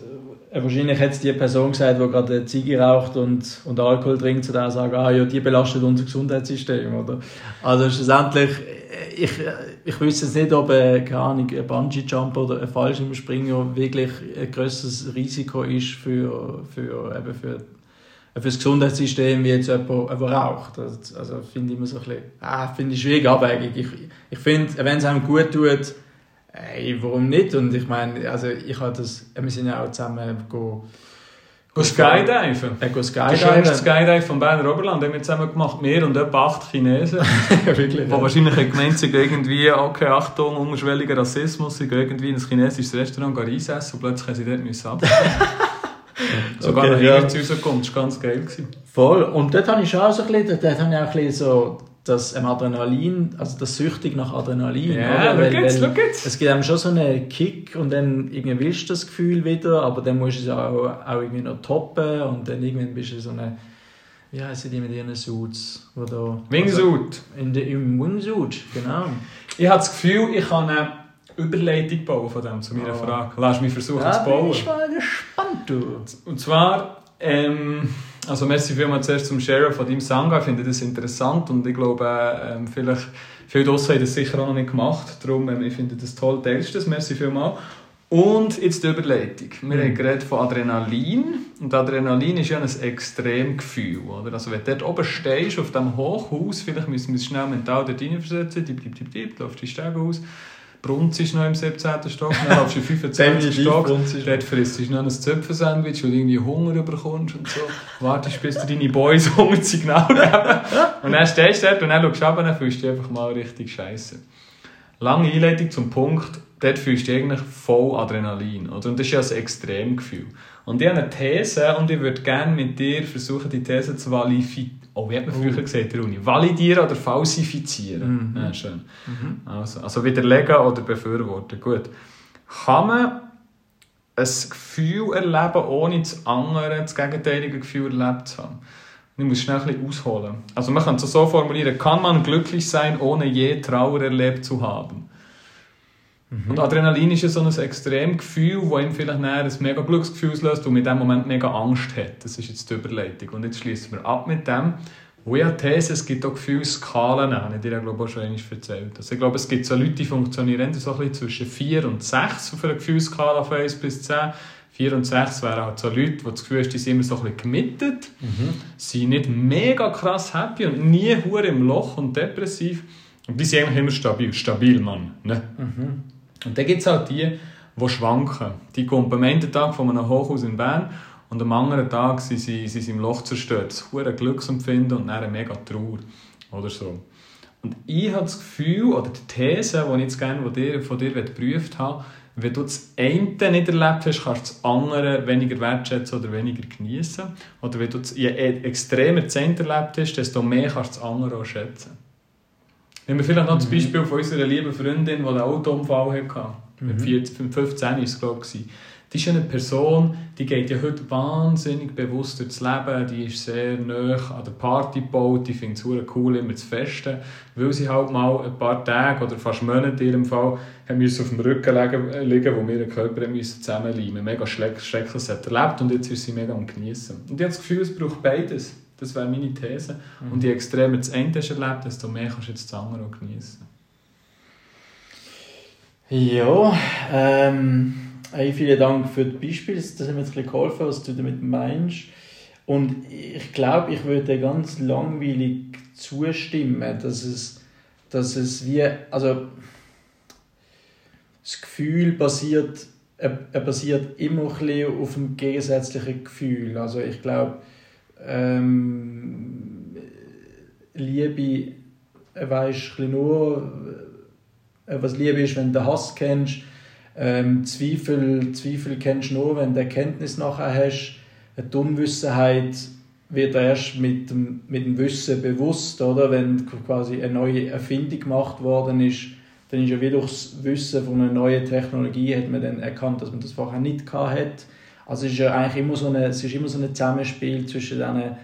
äh, wahrscheinlich hat die Person gesagt, die gerade Ziege raucht und, und Alkohol trinkt, zu der sagen, ah ja, die belastet unser Gesundheitssystem, oder? Also schlussendlich, äh, ich, äh, ich wüsste jetzt nicht, ob äh, ein Bungee-Jump oder ein Fallschirmspringer wirklich ein größeres Risiko ist für, für, eben für, für das Gesundheitssystem, wie jetzt jemand, jemand raucht. Also, also finde ich immer so ein bisschen, ah, finde ich schwierig abwägig. Ich, ich finde, wenn es einem gut tut, Ey, warum nicht? Und ich meine, also ich habe das, wir sind ja auch zusammen go, go Skydiven. Äh, go Skydiven. Das schönste Skydive vom Berner Oberland haben wir zusammen gemacht. Wir und etwa acht Chinesen. Wirklich, die ja. wahrscheinlich gemeint sind, irgendwie, okay, Achtung, unterschwelliger Rassismus, sie gehen irgendwie in ein chinesisches Restaurant Reis essen und plötzlich haben sie dort müssen Sogar okay, noch ja. zu uns gekommen, das war ganz geil. Gewesen. Voll. Und dort habe ich schon so ein bisschen, dort habe ich auch ein bisschen so das Adrenalin, also das Süchtig nach Adrenalin. Ja, weil, weil Es gibt einem schon so einen Kick und dann irgendwie willst du das Gefühl wieder, aber dann musst du es auch, auch irgendwie noch toppen und dann irgendwann bist du so eine, wie heißen die mit ihren Suits? Wo da, Wingsuit. Also in de, Im Wingsuit, genau. Ich habe das Gefühl, ich kann eine Überleitung bauen von dem zu meiner oh. Frage. Lass mich versuchen ja, zu bauen. Ich bin mal gespannt, du. Und zwar, ähm, also merci vielmals zuerst zum Share von deinem Sanga. Ich finde das interessant und ich glaube, ähm, vielleicht viele draussen haben das sicher auch noch nicht gemacht. Darum, ähm, ich finde das toll, teilst das. Merci vielmals. Und jetzt die Überleitung. Wir mhm. haben geredet von Adrenalin. Und Adrenalin ist ja ein Extremgefühl. Oder? Also wenn du dort oben stehst, auf diesem Hochhaus, vielleicht müssen wir es schnell mental dort reinversetzen, tipp, tipp, tipp, tipp, läuft die Stege aus. Brunzig noch im 17. Stock, dann laufst du im 25. Stock, dort frisst du noch ein Zöpfenssandwich, und irgendwie Hunger bekommst und so. Wartest, bis du deine Boys Hungersignal geben. Und dann stehst du dort und dann schaust du ab und dann fühlst du dich einfach mal richtig scheiße. Lange Einleitung zum Punkt, dort fühlst du eigentlich voll Adrenalin. Oder? Und das ist ja ein Extremgefühl. Und ich habe eine These und ich würde gerne mit dir versuchen, die These zu validieren. Oh, wie hat man früher oh. gesagt, Runi? Validieren oder falsifizieren. Mhm. Ja, schön. Mhm. Also, also widerlegen oder befürworten. Gut. Kann man ein Gefühl erleben, ohne das andere, das gegenteilige Gefühl erlebt zu haben? Ich muss schnell ein bisschen ausholen. Also man kann es so formulieren, kann man glücklich sein, ohne je Trauer erlebt zu haben? Mhm. Und Adrenalin ist ja so ein Extremgefühl, das ihm vielleicht ein mega Glücksgefühl auslöst und mit dem Moment mega Angst hat. Das ist jetzt die Überleitung. Und jetzt schließen wir ab mit dem. Wo ich These, es gibt auch Gefühlsskalen, habe ich dir glaube ich auch schon einmal erzählt. Also ich glaube, es gibt so Leute, die funktionieren so ein bisschen zwischen 4 und 6 auf einer Gefühlsskala von 1 bis 10. 4 und 6 wären halt so Leute, die das Gefühl haben, die sind immer so ein bisschen gemietet, mhm. sind nicht mega krass happy und nie hure im Loch und depressiv. Und die sind eigentlich immer stabil. Stabil, Mann. Ne? Mhm. Und dann gibt es halt die, die schwanken. Die kommen am einen Tag von einem Hochhaus in Bern und am anderen Tag sind sie, sind im Loch zerstört. Das ein Glücksempfinden und dann mega Trauer. Oder so. Und ich habe das Gefühl, oder die These, die ich jetzt gerne von dir, geprüft habe, wenn du das eine nicht erlebt hast, kannst du das andere weniger wertschätzen oder weniger genießen. Oder wenn du das, je extremer das eine erlebt hast, desto mehr kannst du das andere auch schätzen. Nehmen wir vielleicht noch das mhm. Beispiel von unserer lieben Freundin, die einen Autounfall hatte. Mhm. Mit 14, 15 war es, glaube ich. Die ist eine Person, die geht ja heute wahnsinnig bewusst durchs Leben. Die ist sehr nah an der Party gebaut. Die findet es cool, immer zu festen. Weil sie halt mal ein paar Tage oder fast Monate in ihrem Fall haben müssen auf dem Rücken liegen, liegen wo wir den Körper zusammenleimen mussten. Mega schrecklich hat erlebt und jetzt ist sie mega am Genießen. Und ich habe das Gefühl, es braucht beides. Das wäre meine These. Mhm. Und je extremer das eine hast erlebt, desto mehr kannst du jetzt das andere auch genießen. Ja, ähm, hey, vielen Dank für das Beispiel. Das hat mir jetzt ein bisschen geholfen, was du damit meinst. Und ich glaube, ich würde ganz langweilig zustimmen, dass es, dass es wie, also das Gefühl basiert, er, er basiert immer ein bisschen auf dem gegensätzlichen Gefühl. Also ich glaube, ähm, Liebe äh, weisst nur, äh, was Liebe ist, wenn du Hass kennst. Ähm, Zweifel, Zweifel kennst du nur, wenn du Erkenntnis nachher hast. Die Unwissenheit wird erst mit dem, mit dem Wissen bewusst, oder? Wenn quasi eine neue Erfindung gemacht worden ist, dann ist ja wie durch das Wissen von einer neuen Technologie hat man dann erkannt, dass man das vorher nicht hatte. Also es ist ja eigentlich immer so, eine, es ist immer so ein Zusammenspiel zwischen diesen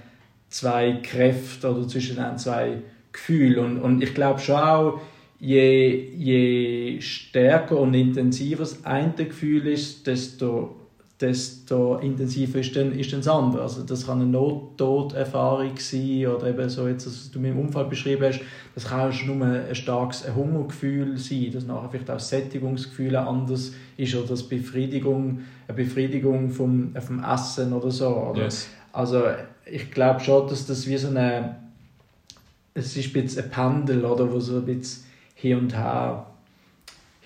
zwei Kräften oder zwischen diesen zwei Gefühlen. Und, und ich glaube schon auch, je, je stärker und intensiver das eine Gefühl ist, desto, desto intensiver ist dann, ist dann das andere. Also das kann eine Nottoderfahrung sein oder eben so, jetzt, was du mir im Unfall beschrieben hast, das kann auch nur ein starkes Hungergefühl sein, dass nachher vielleicht auch das Sättigungsgefühl anders ist oder das Befriedigung, eine Befriedigung vom, vom Essen oder so. Oder? Yes. Also ich glaube schon, dass das wie so eine, es ist ein bisschen ein Pendel, oder, wo so ein bisschen hin und her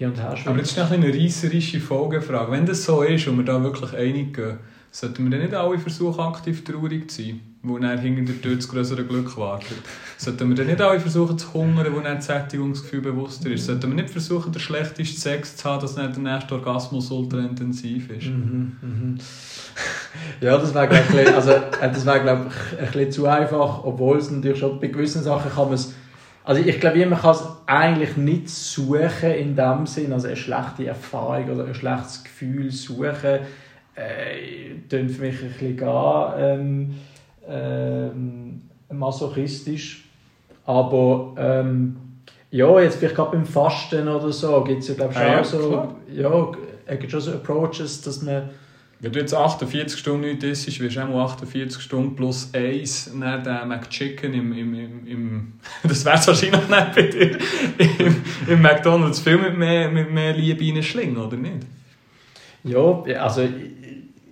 hin und her schwimmt. Aber jetzt ist eine reißerische Folgefrage. Wenn das so ist und wir da wirklich einig gehen, sollten wir dann nicht alle versuchen, aktiv traurig zu sein? wo dann hinter der Tür das größere Glück wartet. Sollten wir dann nicht alle versuchen zu hungern, wo dann das Sättigungsgefühl bewusster ist? Sollten wir nicht versuchen, den schlechtesten Sex zu haben, dass dann der nächste Orgasmus ultra intensiv ist? Mhm, mhm. Ja, das wäre glaube ich, also, äh, wär, glaub ich ein bisschen zu einfach, obwohl es natürlich schon bei gewissen Sachen kann man es also ich glaube, man kann es eigentlich nicht suchen in dem Sinn, also eine schlechte Erfahrung oder ein schlechtes Gefühl suchen, äh, für mich ein bisschen gar, ähm, ähm, masochistisch. Aber ähm, ja, jetzt vielleicht gerade beim Fasten oder so gibt es ja glaube ich ah, ja, so, ja, es gibt schon so Approaches, dass man wenn du jetzt 48 Stunden nicht isst, wirst du auch 48 Stunden plus 1 nach dem McChicken im, im, im, im das wäre es wahrscheinlich nicht bei dir, im, im McDonalds viel mit mehr, mit mehr Liebe reinschlingen, oder nicht? Ja, also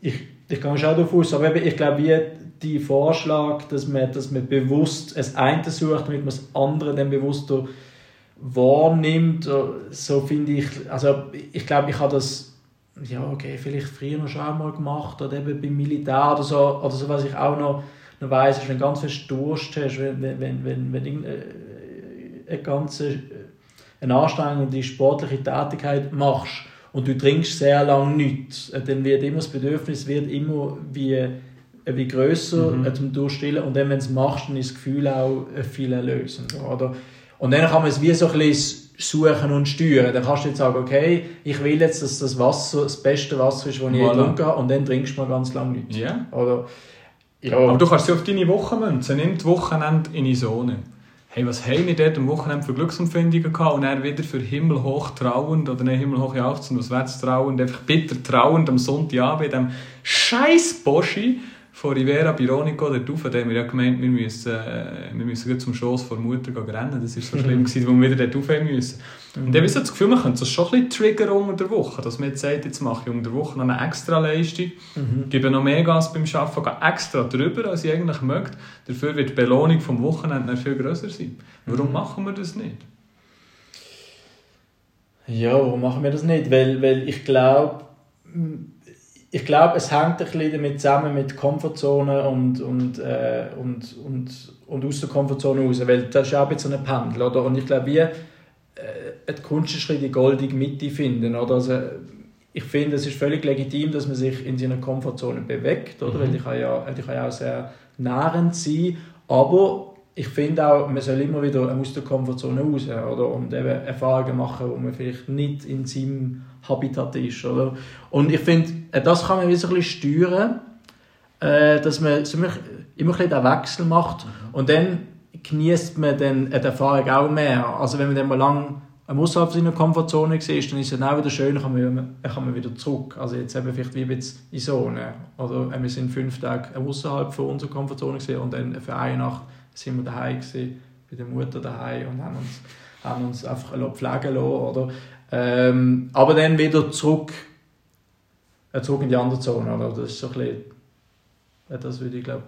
ich, ich, gehe schon davon aus, aber ich glaube, wie die Vorschlag, dass man, dass man bewusst das eine sucht, damit man das andere dann bewusst wahrnimmt, so finde ich, also ich glaube, ich habe das, ja okay, vielleicht früher noch schon einmal gemacht oder eben beim Militär oder so, oder so, was ich auch noch, noch weiss, ist, wenn du ganz viel Durst hast, wenn, wenn, wenn, wenn, wenn äh, eine ganze eine anstrengende sportliche Tätigkeit machst und du trinkst sehr lange nichts, dann wird immer das Bedürfnis wird immer wie, wie grösser mhm. zum Durchstillen und dann, wenn du es machst, dann ist das Gefühl auch viel erlösender. Oder? Und dann kann man es wie so ein bisschen suchen und steuern. Dann kannst du jetzt sagen, okay, ich will jetzt, dass das Wasser das beste Wasser ist, das ich je getrunken habe, und dann trinkst du mal ganz lange nichts. Ja. Oder, ja. Aber du kannst sie auf deine Woche münzen. Nimm die Wochenende in die Zone. Hey, was haben wir dort am Wochenende für Glücksempfindungen gehabt? Und dann wieder für himmelhoch trauend, oder nicht himmelhoch jauchzend, auswärts trauend, einfach bitter trauend am Sonntagabend in diesem scheiß Boschi von Rivera Bironico dort rauf, da haben wir ja gemeint, wir müssen, äh, wir müssen zum Schoss vor der Mutter rennen. Das war so schlimm, gewesen, wo wir wieder dort rauf müssen. Mhm. Und dann habe so das Gefühl, man könnte das schon ein bisschen triggern unter der Woche, dass man jetzt sagt, jetzt mache ich unter der Woche noch eine extra Leistung, mhm. gebe noch mehr Gas beim Arbeiten, gehe extra drüber, als ich eigentlich möchte. Dafür wird die Belohnung vom Wochenende viel grösser sein. Warum mhm. machen wir das nicht? Ja, warum machen wir das nicht? Weil, weil ich glaube, ich glaube, es hängt ein bisschen damit zusammen mit Komfortzone und, und, äh, und, und, und aus der Komfortzone raus, weil das ist auch ein bisschen ein Pendel, oder? Und ich glaube, wir äh, die Kunst ist die goldige Mitte finden, oder? Also, ich finde, es ist völlig legitim, dass man sich in seiner Komfortzone bewegt, oder? Mhm. Weil die kann, ja, die kann ja auch sehr nährend sein, aber ich finde auch, man soll immer wieder aus der Komfortzone raus, oder? Und eben Erfahrungen machen, wo man vielleicht nicht in seinem Habitat ist. Oder? Und ich finde, das kann man wie so ein bisschen steuern, äh, dass man so immer, immer ein den Wechsel macht und dann genießt man dann die Erfahrung auch mehr. Also wenn man dann mal lang außerhalb seiner Komfortzone ist, dann ist es dann auch wieder schön, kann man, kann man wieder zurück. Also jetzt eben vielleicht wie jetzt in Zone. Oder wir sind fünf Tage außerhalb von unserer Komfortzone und dann für eine Nacht sind wir daheim gewesen, bei der Mutter daheim und haben uns, haben uns einfach pflegen lassen. Oder? Ähm, aber dann wieder zurück, äh, zurück in die andere Zone. Oder? Das ist so ein bisschen, das würde ich glaube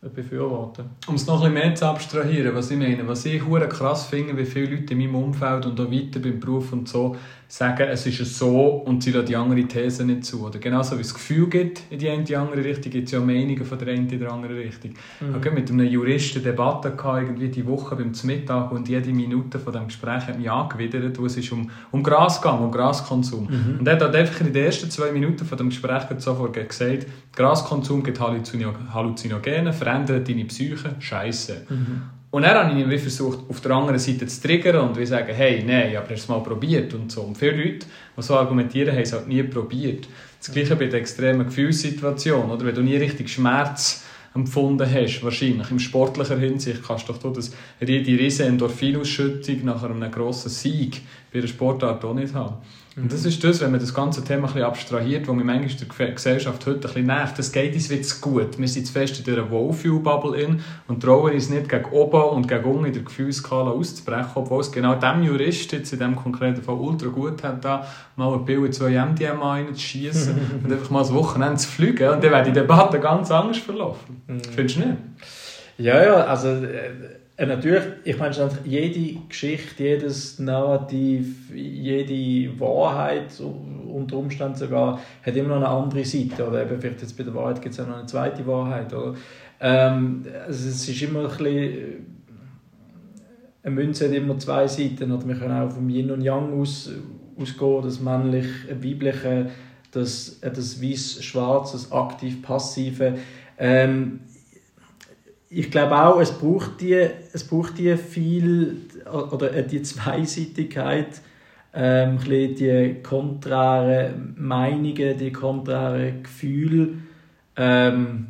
befürworten. Um es noch ein bisschen mehr zu abstrahieren, was ich meine, was ich krass finde, wie viele Leute in meinem Umfeld und auch weiter beim Beruf und so sagen, es ist so und sie lassen die andere These nicht zu. Oder genauso wie es Gefühl gibt in die eine die andere Richtung, gibt es ja Meinungen von der einen in der anderen Richtung. Mhm. Ich habe mit einem Juristen Debatte gehabt, irgendwie die Woche beim Mittag und jede Minute von dem Gespräch hat mich angewidert, wo es ist um, um Gras ging, um Graskonsum. Mhm. Und er hat einfach in den ersten zwei Minuten von dem Gespräch sofort gesagt, Graskonsum gibt Halluzinogene, verändert deine Psyche, Scheiße. Mhm. Und dann habe ich versucht, auf der anderen Seite zu triggern und wie sagen, hey, nein, aber hast es mal probiert und so. Und viele Leute, die so argumentieren, haben es halt nie probiert. Das Gleiche bei der extremen Gefühlssituation, oder? Wenn du nie richtig Schmerz empfunden hast, wahrscheinlich in sportlicher Hinsicht, kannst du doch das, die riesige Endorphinausschüttung nach einem grossen Sieg bei der Sportart auch nicht haben. Und das ist das, wenn man das ganze Thema ein bisschen abstrahiert, wo mir manchmal der Gesellschaft heute ein bisschen nervt. Das geht uns wieder gut. Wir sind zu fest in dieser Wohlfühl-Bubble und trauen uns nicht gegen oben und gegen unten in der Gefühlskala auszubrechen, obwohl es genau dem Jurist jetzt in diesem konkreten Fall ultra gut hat, da mal ein Bild in zwei MDMA reinzuschießen und einfach mal das Wochenende zu fliegen. Und dann wäre die Debatte ganz anders verlaufen. Mhm. Findest du nicht? Ja, ja, also... Äh äh, natürlich, ich meine, jede Geschichte, jedes Narrativ, jede Wahrheit, unter Umständen sogar, hat immer noch eine andere Seite. Oder eben vielleicht jetzt bei der Wahrheit gibt es auch noch eine zweite Wahrheit. Oder? Ähm, also es ist immer ein bisschen, eine Münze hat immer zwei Seiten. Oder wir können auch vom Yin und Yang aus, ausgehen, das männliche, weibliche, das, das weiß-schwarz, das aktiv-passive. Ähm, ich glaube auch, es braucht die, es braucht die viel, oder die Zweiseitigkeit, ähm, die konträren Meinungen, die konträren Gefühle. Ähm,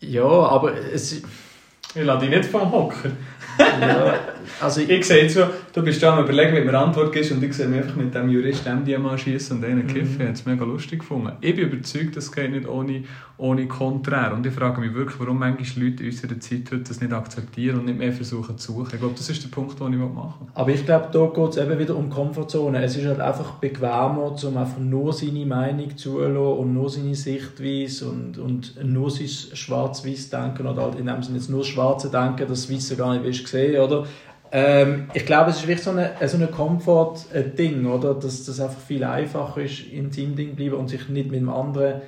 ja, aber es... Ich lasse dich nicht vom Hocker. ja, also ich, ich sehe jetzt so, du bist da am überlegen, wie mir Antwort gibst und ich sehe mich einfach mit dem Jurist MDMA schießen und einen kiffen. Mhm. Ich mega lustig gefunden. Ich bin überzeugt, das geht nicht ohne, ohne Konträr. Und ich frage mich wirklich, warum manche Leute in unserer Zeit heute das nicht akzeptieren und nicht mehr versuchen zu suchen. Ich glaube, das ist der Punkt, den ich machen will. Aber ich glaube, da geht es eben wieder um Komfortzone. Es ist halt einfach bequemer, um einfach nur seine Meinung zulassen und nur seine Sichtweise und, und nur sein schwarz-weiß denken oder halt in dem Sinne jetzt nur das schwarze Denken, das Weiße gar nicht willst sehen, oder? Ähm, ich glaube, es ist wirklich so ein so eine Komfort-Ding, oder? Dass das einfach viel einfacher ist, in seinem Ding bleiben und sich nicht mit einem anderen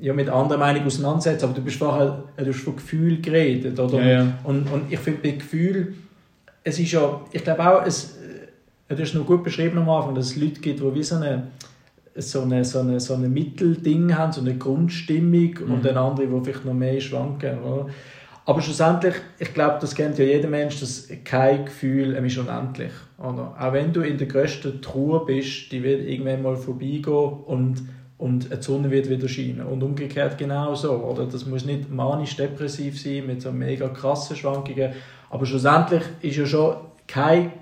ja, mit anderen Meinungen auseinandersetzen. Aber du bist vorher du hast von Gefühl geredet, oder? Ja, ja. Und, und ich finde bei Gefühl, es ist ja, ich glaube auch, es, du hast noch gut beschrieben am Anfang, dass es Leute gibt, die wie so eine so eine, so eine, so eine Mittelding haben, so eine Grundstimmung mhm. und dann andere, die vielleicht noch mehr schwanken. Oder? Aber schlussendlich, ich glaube, das kennt ja jeder Mensch, dass kein Gefühl ist unendlich. Oder? Auch wenn du in der grössten Truhe bist, die wird irgendwann mal vorbeigehen und, und die Sonne wird wieder scheinen. Und umgekehrt genauso. Oder? Das muss nicht manisch-depressiv sein, mit so mega krassen Schwankungen. Aber schlussendlich ist ja schon kein,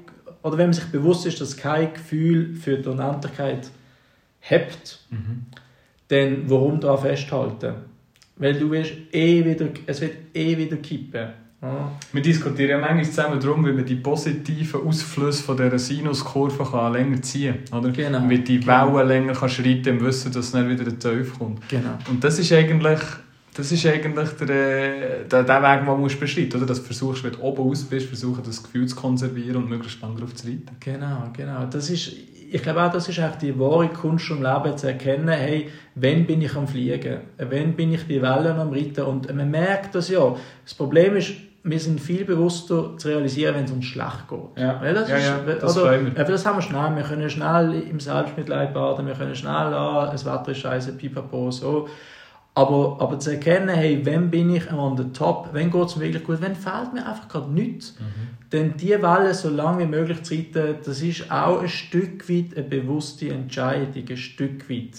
oder wenn man sich bewusst ist, dass kein Gefühl für die Unendlichkeit hebt, mhm. dann warum daran festhalten? Weil du wirst eh wieder, es wird eh wieder kippen. Ja. Wir diskutieren ja manchmal zusammen darum, wie man die positiven Ausflüsse von dieser Sinuskurve kann länger ziehen kann. Oder? Genau. Wie die Wellen genau. länger kann schreiten im Wissen, dass es dann wieder ein Teufel kommt. Genau. Und das ist eigentlich, das ist eigentlich der, der, der Weg, den man beschreiten muss. Dass du versuchst, wenn du oben aus bist, versuchen, das Gefühl zu konservieren und möglichst lange darauf zu reiten. Genau, genau. Das ist, ich glaube auch, das ist eigentlich die wahre Kunst im Leben, zu erkennen, hey, wann bin ich am Fliegen, wann bin ich die Wellen am Reiten und man merkt das ja. Das Problem ist, wir sind viel bewusster zu realisieren, wenn es uns schlecht geht. Ja, Weil das, ja, ist, ja, das, oder, wir. das haben wir schnell. Wir können schnell im Selbstmitleid baden, wir können schnell, ah, das Wetter ist scheiße, pipapo, so. Aber, aber zu erkennen, hey, wann bin ich an der Top, wann geht es mir wirklich gut, wann fehlt mir einfach gerade nichts. Mhm. Denn diese Welle so lange wie möglich zu reiten, das ist auch ein Stück weit eine bewusste Entscheidung, ein Stück weit.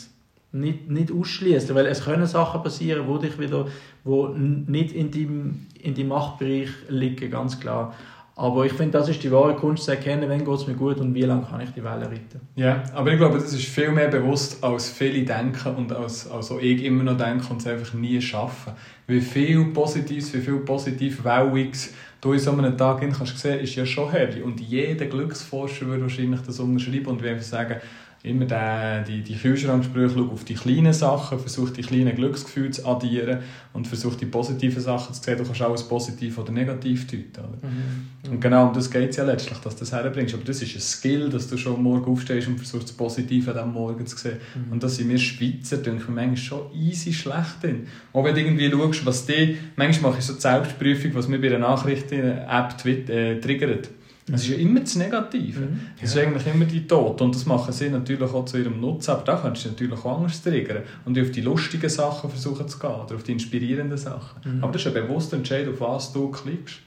Nicht, nicht ausschließen, weil es können Sachen passieren, wo dich wieder, wo nicht in deinem, in deinem Machtbereich liegen, ganz klar. Aber ich finde, das ist die wahre Kunst, zu erkennen, wann geht es mir gut und wie lange kann ich die Welle reiten. Ja, aber ich glaube, das ist viel mehr bewusst, als viele denken und als, als ich immer noch denke und es einfach nie schaffen. Wie viel Positives, wie viel positiv Welliges du in so einem Tag kannst sehen, ist ja schon heavy. Und jeder Glücksforscher würde wahrscheinlich das unterschreiben und würde sagen, immer den, die, die Kühlschranksprüche, schau auf die kleinen Sachen, versuch die kleinen Glücksgefühle zu addieren und versuch die positiven Sachen zu sehen. Du kannst alles positiv oder negativ deuten. Mhm. Und genau um das geht es ja letztlich, dass du das herbringst. Aber das ist ein Skill, dass du schon morgen aufstehst und versuchst, das Positive an diesem Morgen zu sehen. Mhm. Und das sind wir Schweizer, denke ich, manchmal schon easy schlecht drin. Auch wenn du irgendwie schaust, was die, manchmal mache ich so die Selbstprüfung, was mir bei einer Nachrichten-App äh, triggert. Es ist ja immer das Negative. Mhm. Es ist eigentlich immer die Tod. Und das machen sie natürlich auch zu ihrem Nutzen. Aber da kannst du natürlich auch anders triggern. Und auf die lustigen Sachen versuchen zu gehen. Oder auf die inspirierenden Sachen. Mhm. Aber das ist ein bewusster Entscheid, auf was du klickst.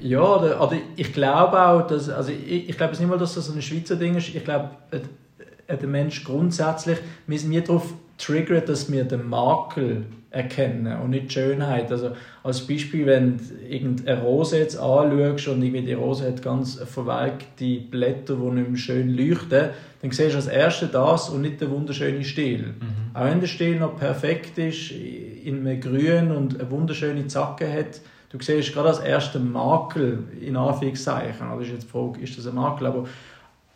Ja, oder, oder ich glaube auch, dass, also ich, ich glaube nicht mal, dass das ein Schweizer Ding ist. Ich glaube, äh, äh, der Mensch grundsätzlich, wir sind nie darauf triggert, dass wir den Makel erkennen und nicht die Schönheit. Also als Beispiel, wenn du irgendeine Rose jetzt anschaust und irgendwie die Rose hat ganz verwelkte Blätter, die nicht mehr schön leuchten, dann siehst du als erstes das und nicht den wunderschönen Stiel. Mhm. Auch wenn der Stiel noch perfekt ist, in einem Grün und eine wunderschöne Zacke hat, du siehst gerade als erster Makel, in Anführungszeichen, das ist jetzt die Frage, ist das ein Makel, aber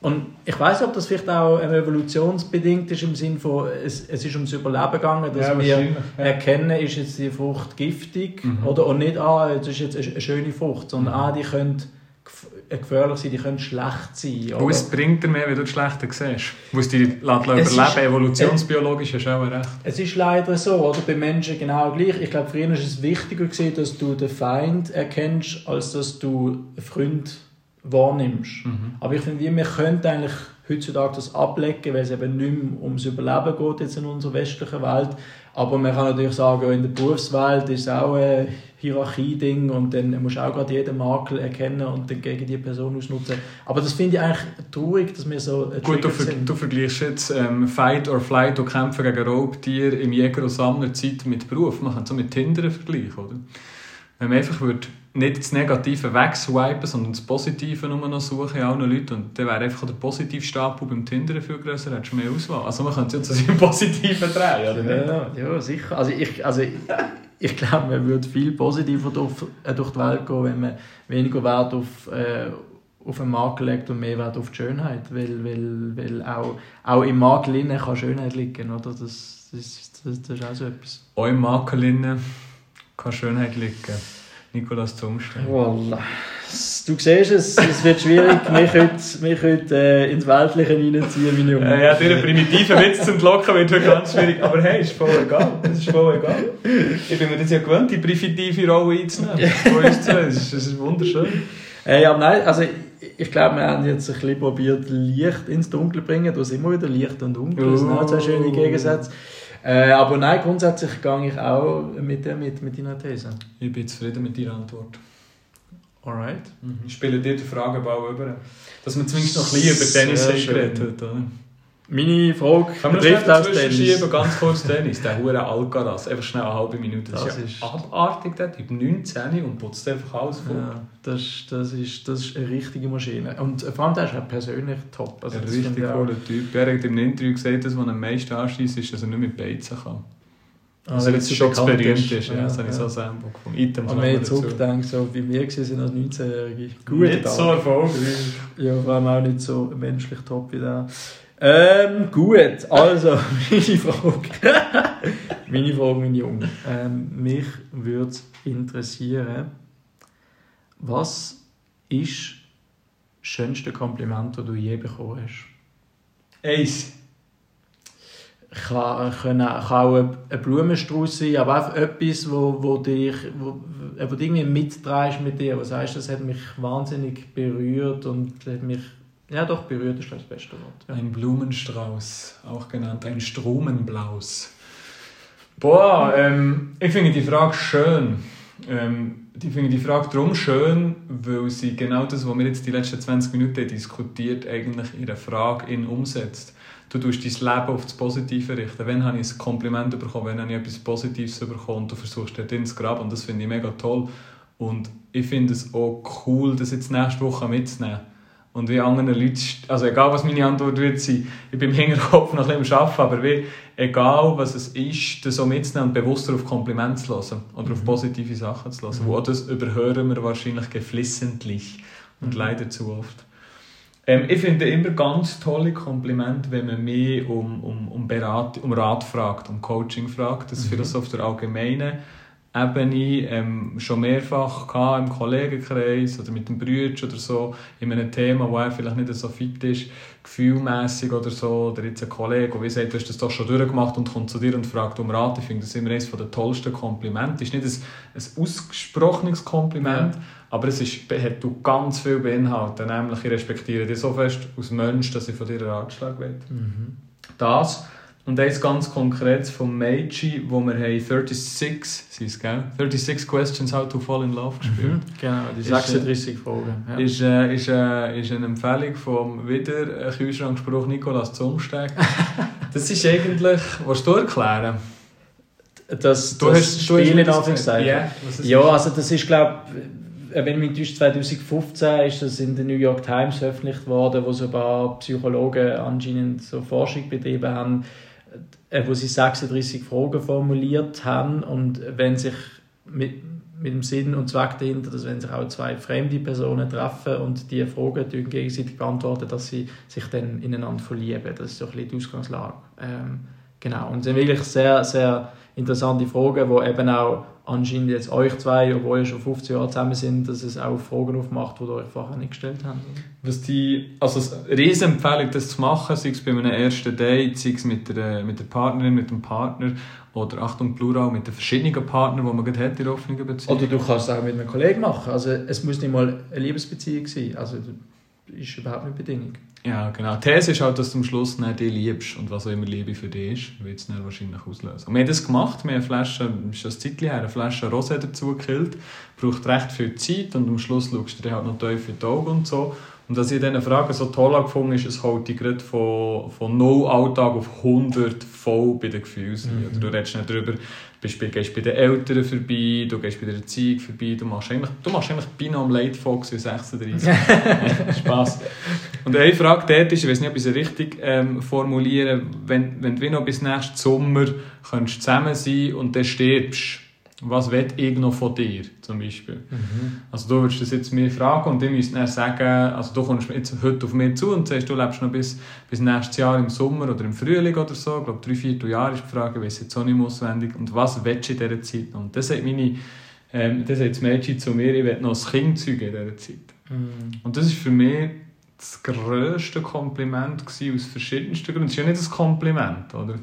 und ich weiß nicht, ob das vielleicht auch evolutionsbedingt ist, im Sinne von, es, es ist ums Überleben gegangen, dass ja, wir ja. erkennen, ist jetzt die Frucht giftig mhm. oder und nicht, ah, das ist jetzt eine schöne Frucht, sondern mhm. ah, die können gefährlich sein, die können schlecht sein. Oder? es bringt dir mehr, wenn du das Schlechte siehst. Wo es dich überleben ist, evolutionsbiologisch hast du auch recht. Es ist leider so, oder? Bei Menschen genau gleich. Ich glaube, früher war es wichtiger, gewesen, dass du den Feind erkennst, als dass du einen Freund wahrnimmst. Mhm. Aber ich finde, wir könnten eigentlich heutzutage das ablecken, weil es eben nicht mehr ums Überleben geht jetzt in unserer westlichen Welt. Aber man kann natürlich sagen, in der Berufswelt ist es auch ein Hierarchie-Ding und dann musst du auch gerade jeden Makel erkennen und dann gegen die Person ausnutzen. Aber das finde ich eigentlich traurig, dass wir so Gut, du, ver du vergleichst jetzt ähm, Fight or Flight und Kämpfen gegen Raubtiere im Jäger- und Sammlerzeit mit Beruf. Man kann so mit Tinder vergleichen, oder? Wenn man einfach würde nicht das Negative wegswipen, sondern das Positive nur noch suchen in allen Leuten. Und dann wäre einfach der Positivstapel beim Tinder viel grösser, hättest du mehr Auswahl. Also man könnte es jetzt im Positiven drehen, oder nicht? Ja, ja sicher. Also ich, also ich, ich glaube, man würde viel positiver durch, äh, durch die Welt gehen, wenn man weniger Wert auf, äh, auf den Makel legt und mehr Wert auf die Schönheit. Weil, weil, weil auch, auch im innen kann Schönheit liegen, oder? Das, das, das, das ist auch so etwas. Auch im Makel kann Schönheit liegen. Nikolas Zumstein. Voilà. Du siehst es, es wird schwierig, mich heute, mich heute äh, ins Weltliche reinziehen, meine Jungs. Äh, ja, dir einen primitiven Witz zu entlocken wird heute ganz schwierig. Aber hey, ist voll egal. Das ist voll egal. Ich bin mir das ja gewöhnt, die primitive Rolle einzunehmen. Von uns zwei. Das ist, das ist wunderschön. Äh, aber nein, also ich, glaube, wir haben jetzt ein bisschen probiert, Licht ins Dunkel zu bringen. Da sind immer wieder Licht und Dunkel. Das sind auch zwei schöne Gegensätze. Äh, aber nein, grundsätzlich gehe ich auch mit, mit, mit deiner These. Ich bin zufrieden mit deiner Antwort. Alright. Mhm. Ich spiele dir den Fragenbau über. Dass man zumindest noch ein bisschen über Tennis geredet hat. Meine Frage Kann betrifft auch Tennis. Schieben, ganz kurz Tennis. Der hure Alcaraz. Einfach schnell eine halbe Minute. Das, das ist, ja abartig, der Typ. 19 und putzt einfach alles vor. Ja, das, das, ist, das ist eine richtige Maschine. Und vor allem, der ist auch persönlich top. Also, ein richtig cooler Typ. Er hat im Interview gesagt, dass man am meisten anschließt, ist, dass er nicht mit beizen kann. Also, also jetzt schon zu berühmt ist, ja, das habe ich so selber gefunden. Item Und wenn ich zurückdenke, so wie wir waren als 19-Jährige. Nicht so erfolgreich. Ja, vor allem auch nicht so menschlich top wie der. Ähm, gut, also, meine Frage. meine Frage, mein Junge. Ähm, mich würde interessieren, was ist das schönste Kompliment, das du je bekommen hast? Eins. Kann, kann, kann auch ein Blumenstrauß sein, aber einfach etwas, wo, wo, dich, wo, wo du irgendwie mitträgst mit dir. Was heißt, das hat mich wahnsinnig berührt und hat mich ja, doch, berührt ist das beste Wort. Ja. Ein Blumenstrauß, auch genannt ein Stromenblaus. Boah, ähm, ich finde die Frage schön. Ähm, ich finde die Frage darum schön, weil sie genau das, was wir jetzt die letzten 20 Minuten diskutiert, eigentlich in der Frage in umsetzt. Du tust dein Leben auf das Positive richten. Wenn habe ich ein Kompliment bekommen, wenn habe ich etwas Positives bekommen und du versuchst dort ins Grab und das finde ich mega toll. Und ich finde es auch cool, das jetzt nächste Woche mitzunehmen und wie andere Leute, also egal was meine Antwort wird sein, ich bin im Hinterkopf noch ein bisschen am Arbeiten, aber wie, egal was es ist, das so mitzunehmen und bewusster auf Komplimente zu hören oder mhm. auf positive Sachen zu hören. Mhm. Wo das überhören wir wahrscheinlich geflissentlich und mhm. leider zu oft. Ähm, ich finde immer ganz tolle Komplimente, wenn man mich um, um, um, Berat, um Rat fragt, um Coaching fragt. Das mhm. vielleicht auf der allgemeinen Ebene ähm, schon mehrfach im Kollegenkreis oder mit dem Brüder oder so in einem Thema, wo er vielleicht nicht so fit ist, gefühlmässig oder so, oder jetzt ein Kollege, der sagt, du hast das doch schon durchgemacht und kommt zu dir und fragt um Rat. Ich finde das immer eines der tollsten Komplimente. Es ist nicht ein, ein ausgesprochenes Kompliment, ja. aber es ist, hat du ganz viel beinhaltet, nämlich ich respektiere dich so fest als Mensch, dass ich von dir einen Ratschlag will. Mhm. Das und eins ganz konkret vom Meiji, wo wir haben 36, sind gell? 36 Questions How to Fall in Love gespielt. Mhm, genau, die 36 Fragen. Ja. Ist, äh, ist, äh, ist eine Empfehlung vom wieder Kühlschrankspruch Nikolaus Zumsteg. das ist eigentlich, was du erklären? Das, du das hast, Spiel in Anführungszeichen. Yeah, ja, also das ist glaube wenn mich täuscht, 2015 ist das in der New York Times veröffentlicht worden, wo so ein paar Psychologen anscheinend so Forschung betrieben haben, äh, wo sie 36 Fragen formuliert haben und wenn sich mit, mit dem Sinn und Zweck dahinter, dass wenn sich auch zwei fremde Personen treffen und die Fragen gegenseitig beantworten, dass sie sich dann ineinander verlieben. Das ist so ein bisschen die Ausgangslage. Ähm, genau. Und es sind wirklich sehr, sehr interessante Fragen, die eben auch anscheinend jetzt euch zwei, obwohl ihr schon 15 Jahre zusammen sind, dass es auch Fragen aufmacht, die ihr euch vorher nicht gestellt habt. Was die, also eine Riesenempfehlung, das zu machen, sei es bei einem ersten Date, sei es mit der, mit der Partnerin, mit dem Partner oder Achtung Plural, mit den verschiedenen Partnern, die man gerade hat in der offenen Beziehung. Oder du kannst es auch mit einem Kollegen machen. Also es muss nicht mal eine Liebesbeziehung sein. Also ist überhaupt nicht Bedingung. Ja, genau. Die These ist halt, dass du am Schluss nicht dich liebst und was auch immer Liebe für dich ist, wird es dann wahrscheinlich auslösen. Und wir haben das gemacht, wir haben eine Flasche, ist ein Zeitchen her, eine Flasche Rosé dazu gekillt, braucht recht viel Zeit und am Schluss schaust du dir halt noch tief in die Augen und so. Und was ich in diesen Fragen so toll gefunden ist, es holt dich gerade von, von null Alltag auf 100 voll bei den Gefühlen. Mhm. du redest nicht darüber, du gehst bei den Eltern vorbei, du gehst bei der Erziehung vorbei, du machst eigentlich, du machst eigentlich beinahe am Late Fox in 36. Spass. Und eine Frage dort ist, ich weiß nicht, ob ich sie richtig ähm, formuliere, wenn, wenn du noch bis nächsten Sommer könntest zusammen sein und dann stirbst, was will ich noch von dir, zum Beispiel? Mhm. Also du würdest das jetzt mir fragen und ich müsste dann sagen, also du kommst jetzt heute auf mich zu und sagst, du lebst noch bis, bis nächstes Jahr im Sommer oder im Frühling oder so, ich glaube drei, vier Jahre ist die Frage, ich weiß jetzt auch nicht mehr auswendig, und was willst du in dieser Zeit noch? Und das sagt meine, ähm, das sagt das Mädchen zu mir, ich will noch ein Kind zeugen in dieser Zeit. Mhm. Und das ist für mich das grösste Kompliment gewesen, aus verschiedensten Gründen. Es ist ja nicht ein Kompliment, oder?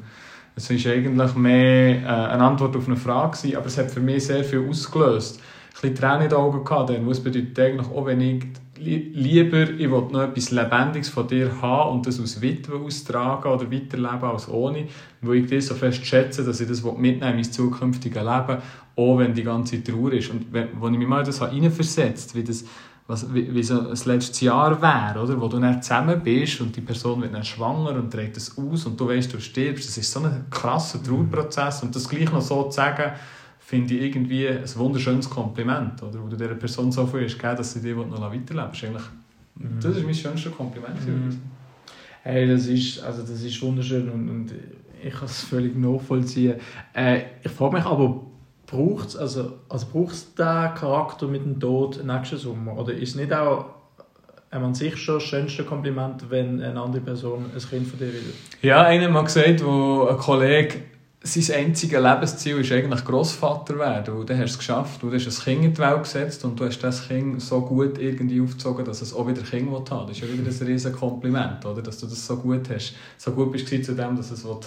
Es war eigentlich mehr äh, eine Antwort auf eine Frage, gewesen, aber es hat für mich sehr viel ausgelöst. Ich hatte Tränen in den Augen, gehabt, denn es bedeutet eigentlich auch, wenn ich lieber, ich will noch etwas Lebendiges von dir haben und das aus Witwe austragen oder weiterleben als ohne, weil ich das so fest schätze, dass ich das mitnehmen in mein zukünftiges Leben, auch wenn die ganze Trauer ist. Und wenn, als ich mich mal das hineinversetzt wie das was, wie, wie so ein letztes Jahr wäre, oder? wo du dann zusammen bist und die Person wird dann schwanger und trägt das aus und du weißt, du stirbst. Das ist so ein krasser Trauerprozess und das gleich noch so zu sagen, finde ich irgendwie ein wunderschönes Kompliment, oder? wo du dieser Person so viel hast gegeben, dass sie dich noch weiterleben will. Mhm. Das ist mein schönstes Kompliment. Mhm. Hey, das ist, also das ist wunderschön und, und ich kann es völlig nachvollziehen. Äh, ich frage mich aber, braucht es also, also braucht's den Charakter mit dem Tod nächsten Sommer? Oder ist es nicht auch an sich schon das schönste Kompliment, wenn eine andere Person ein Kind von dir will? Ja, einer hat mal gesagt, wo ein Kollege sein einziges Lebensziel ist eigentlich Großvater werden. Und dann hast du es geschafft. Du hast ein Kind in die Welt gesetzt und du hast das Kind so gut irgendwie aufgezogen, dass es auch wieder ein Kind haben Das ist ja wieder ein riesiges Kompliment, oder? dass du das so gut hast. So gut bist du zu dem, dass es wo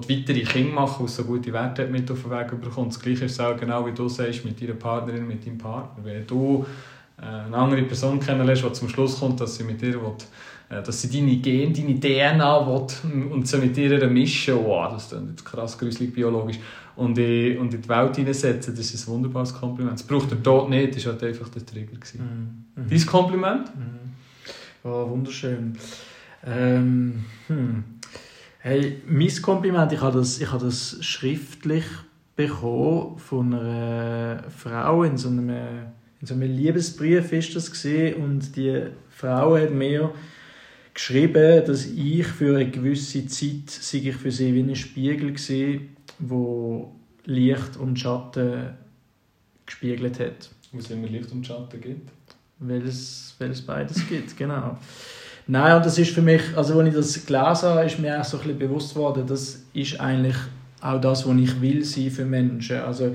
du weitere Kinder machen, die so gute Werte mit auf den Weg bekommst. Das Gleiche ist auch genau, wie du sagst, mit deiner Partnerin, mit deinem Partner. Wenn du äh, eine andere Person kennenlernst, die zum Schluss kommt, dass sie mit dir will, äh, dass sie deine Gene, deine DNA will, und sie mit dir mischen, wow, das ist jetzt krass gruselig biologisch, und in, und in die Welt hineinsetzen, das ist ein wunderbares Kompliment. Es braucht der Tod nicht, das war halt einfach der Trigger. Mhm. Dein Kompliment? Mhm. Oh, wunderschön. Ähm, hm. Hey, mein Kompliment, ich habe das, ich habe das schriftlich bekommen von einer Frau in so einem, in so einem Liebesbrief ist das gesehen und die Frau hat mir geschrieben, dass ich für eine gewisse Zeit sei ich für sie wie ein Spiegel gesehen, wo Licht und Schatten gespiegelt hat. Wo es immer Licht und Schatten gibt? Weil es, weil es beides gibt, genau. Nein, und das ist für mich, also als ich das gelesen habe, ist mir auch so ein bisschen bewusst worden, das ist eigentlich auch das, was ich will sein für Menschen. Also,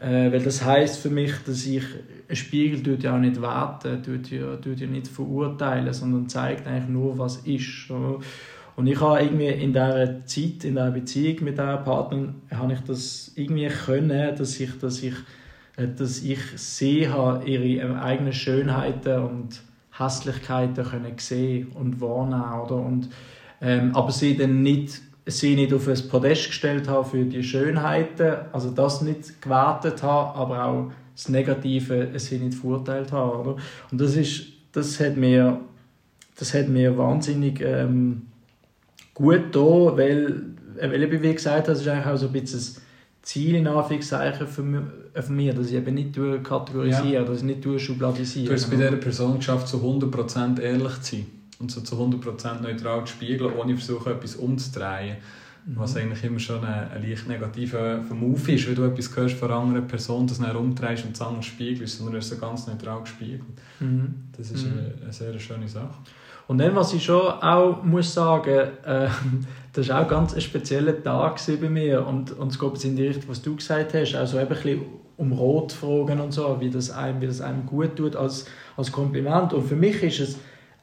äh, weil das heißt für mich, dass ich ein Spiegel tut ja auch nicht werten, tut ja, tut ja nicht verurteilen, sondern zeigt eigentlich nur, was ist. Und ich habe irgendwie in dieser Zeit, in dieser Beziehung mit dieser Partner, habe ich das irgendwie können, dass ich, dass ich, äh, dass ich sehe ihre eigenen Schönheiten und Hässlichkeiten können sehen und wahrnehmen. Oder? Und, ähm, aber sie dann nicht, sie nicht auf ein Podest gestellt haben für die Schönheiten, also das nicht gewertet haben, aber auch das Negative sie nicht verurteilt haben. Oder? Und das, ist, das, hat mir, das hat mir wahnsinnig ähm, gut getan, weil, weil wie gesagt das ist eigentlich auch so ein bisschen Ziel in Anführungszeichen für mich, von mir, dass ich eben nicht kategorisiere, ja. dass ich nicht schubladisiere. Du hast bei dieser Person geschafft, zu 100% ehrlich zu sein und so zu 100% neutral zu spiegeln, ohne versuchen, etwas umzudrehen. Mhm. Was eigentlich immer schon ein, ein leicht negativer Move ist, wenn du etwas hörst von einer anderen Person, das dann umdrehst und das andere spiegelst, sondern hast so ganz neutral gespiegelt. Mhm. Das ist mhm. eine, eine sehr schöne Sache. Und dann, was ich schon auch muss sagen, äh, das war auch ganz ein spezieller Tag bei mir. Und, und es geht in die Richtung, was du gesagt hast, also eben ein bisschen um Rot fragen und so, wie das einem, wie das einem gut tut als, als Kompliment. Und für mich ist es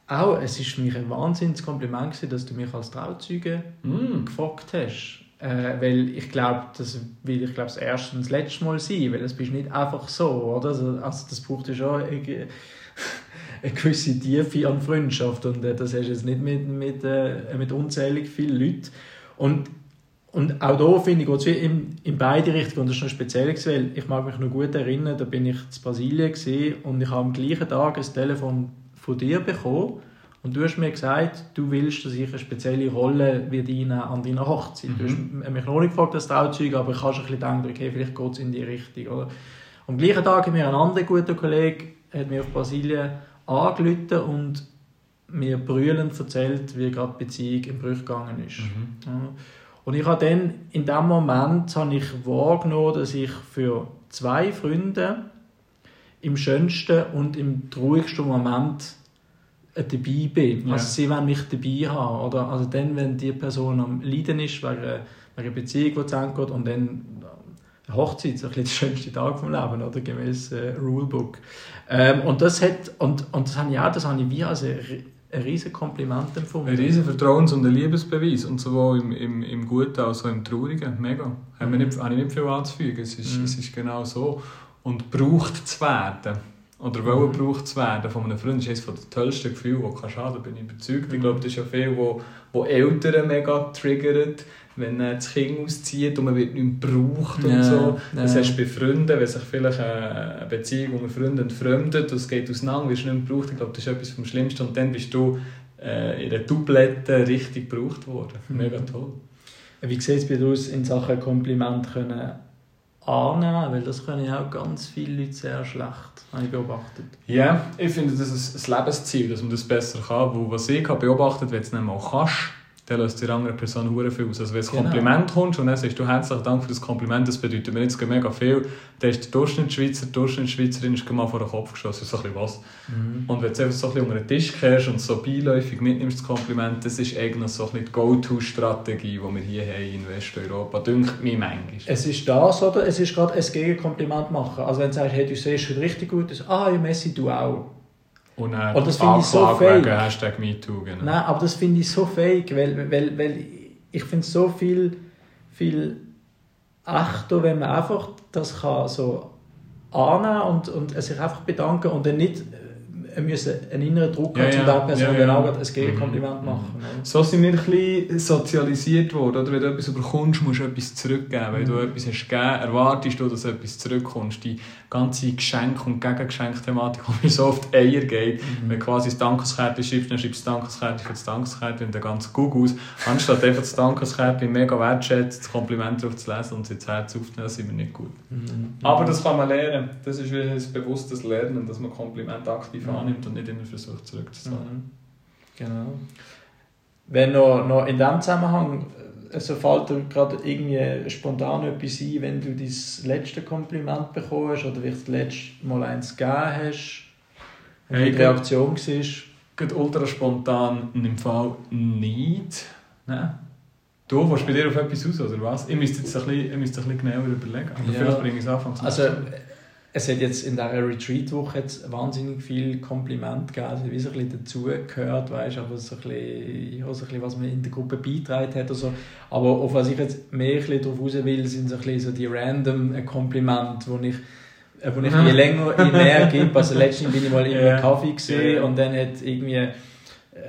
auch, es ist für mich ein wahnsinniges Kompliment gewesen, dass du mich als Trauzeuge mm. gefragt hast. Äh, weil ich glaube, das will ich glaube das erste und das letzte Mal sein, weil das bist nicht einfach so, oder? Also, also das braucht ja schon eine, gewisse Tiefe an Freundschaft und äh, das hast du jetzt nicht mit, mit, äh, mit unzählig vielen Leuten. Und und auch da finde ich, geht es in, in beide Richtungen. Und das ist noch speziell, weil ich mag mich noch gut erinnern, da bin ich in Brasilien und ich habe am gleichen Tag ein Telefon von dir bekommen Und du hast mir gesagt, du willst, dass ich eine spezielle Rolle wie deine an deiner Hochzeit. Mhm. Du hast mich noch nicht gefragt, das Trauzeug, aber ich habe schon ein bisschen gedacht, okay, vielleicht geht es in die Richtung. Oder? Am gleichen Tag hat mir ein anderer guter Kollege hat mir auf Brasilien angerufen und mir brüllend erzählt, wie gerade die Beziehung im Bruch gegangen ist. Mhm. Ja. Und ich habe dann, in dem Moment habe ich wahrgenommen, dass ich für zwei Freunde im schönsten und im traurigsten Moment äh, dabei bin. Ja. Also sie wollen mich dabei haben. Oder? Also dann, wenn die Person am Leiden ist, wegen, wegen einer Beziehung, die zusammengeht, und dann Hochzeit, so ein der schönste Tag vom Leben, oder? gemäß äh, Rulebook. Ähm, und das hat, und, und das habe ich auch, das habe ich wie als ein, ein riesen Kompliment empfunden. Ein riesen Vertrauens- und ein Liebesbeweis, und sowohl im, im, im Guten als auch im Traurigen, mega. Mhm. Habe, ich nicht, habe ich nicht viel anzufügen, es ist, mhm. es ist genau so. Und braucht zu werden oder wollen mhm. gebraucht zu werden von einem Freund, ist eines der tollsten Gefühle, die kann schaden, bin ich überzeugt. Ich glaube, das ist ja viel, wo, wo Eltern mega triggert, wenn das Kind auszieht und man wird nicht mehr gebraucht und ja, so. Das ja. hast du bei Freunden, wenn sich vielleicht eine Beziehung unter Freunden entfremdet und es geht auseinander, wirst du nicht mehr gebraucht. Ich glaube, das ist etwas vom Schlimmsten und dann bist du äh, in der Dublette richtig gebraucht worden. Mhm. Mega toll. Wie sieht es bei dir aus, in Sachen Kompliment können annehmen, weil das können ja auch ganz viele Leute sehr schlecht, habe ich beobachtet. Ja, ich finde, das ist ein Lebensziel, dass man das besser kann, wo was ich habe beobachtet, wenn du es nicht mal kannst, dann löst die andere Person hure viel aus. Also wenn ein genau. Kompliment kommt und dann sagst du herzlichen Dank für das Kompliment, das bedeutet mir jetzt mega viel, dann ist der Durchschnittsschweizer, die Durchschnittsschweizerin ist mal vor den Kopf geschossen, so ein was. Mhm. Und wenn du einfach so ein bisschen unter den Tisch kehrst und so beiläufig mitnimmst, das Kompliment, das ist eigentlich so ein die Go-To-Strategie, die wir hier haben in Westeuropa, dünkt mir manchmal. Es ist das, oder? Es ist gerade ein Gegenkompliment machen. Also wenn du sagst, hey, du siehst heute richtig gut aus, ah, ja, Messi, du auch. Und dann und das finde ich so fake. Hashtag MeToo, genau. Nein, aber das finde ich so fake, weil, weil, weil ich finde so viel, viel echter, wenn man einfach das kann so annehmen und, und sich einfach bedanken und dann nicht müssen einen inneren Druck haben, ja, um der Person ja, ja. genau ein Gegenkompliment mhm. machen. Mhm. So sind wir ein bisschen sozialisiert worden. Oder wenn du etwas bekommst, musst du etwas zurückgeben. Wenn du mhm. etwas hast gegeben, erwartest du, dass etwas zurückkommst. Die ganze Geschenk- und Gegengeschenk-Thematik, die mir so oft Eier geht, mhm. wenn du quasi das Dankeskärtchen schreibst, dann schreibst du das Dankeskärtchen für das Dankeskärtchen und dann ganz gut aus. Anstatt einfach das Dankeskärtchen mega wertschätzen, das Kompliment darauf zu lesen und es ins Herz aufzunehmen, sind wir nicht gut. Mhm. Aber das kann man lernen. Das ist wieder ein bewusstes Lernen, dass man Kompliment aktiv mhm annimmt und nicht immer versucht zurückzuzahlen. Mhm. Genau. Wenn noch, noch in diesem Zusammenhang, also fällt dir gerade irgendwie spontan etwas ein, wenn du dein letzte Kompliment bekommen hast oder vielleicht das letzte Mal eins gegeben hast, wie hey, die Reaktion war? Geht ultra spontan im Fall nicht. Nein. Du willst bei dir auf etwas aus, oder was? Ich müsste jetzt ein bisschen, ein bisschen genauer überlegen. Aber ja. vielleicht bringe ich es anfangs Also, es hat jetzt in dieser Retreat-Woche wahnsinnig viel Kompliment gegeben, also wie so ein bisschen dazugehört, weißt, aber so ein bisschen, ja, so ein bisschen, was man in der Gruppe beitragen hat oder so. Aber auf was ich jetzt mehr ein darauf raus will, sind so, ein bisschen so die random Komplimente, wo ich wo ich je länger je mehr gebe. Also letztens bin ich mal in einem Kaffee gesehen und dann hat irgendwie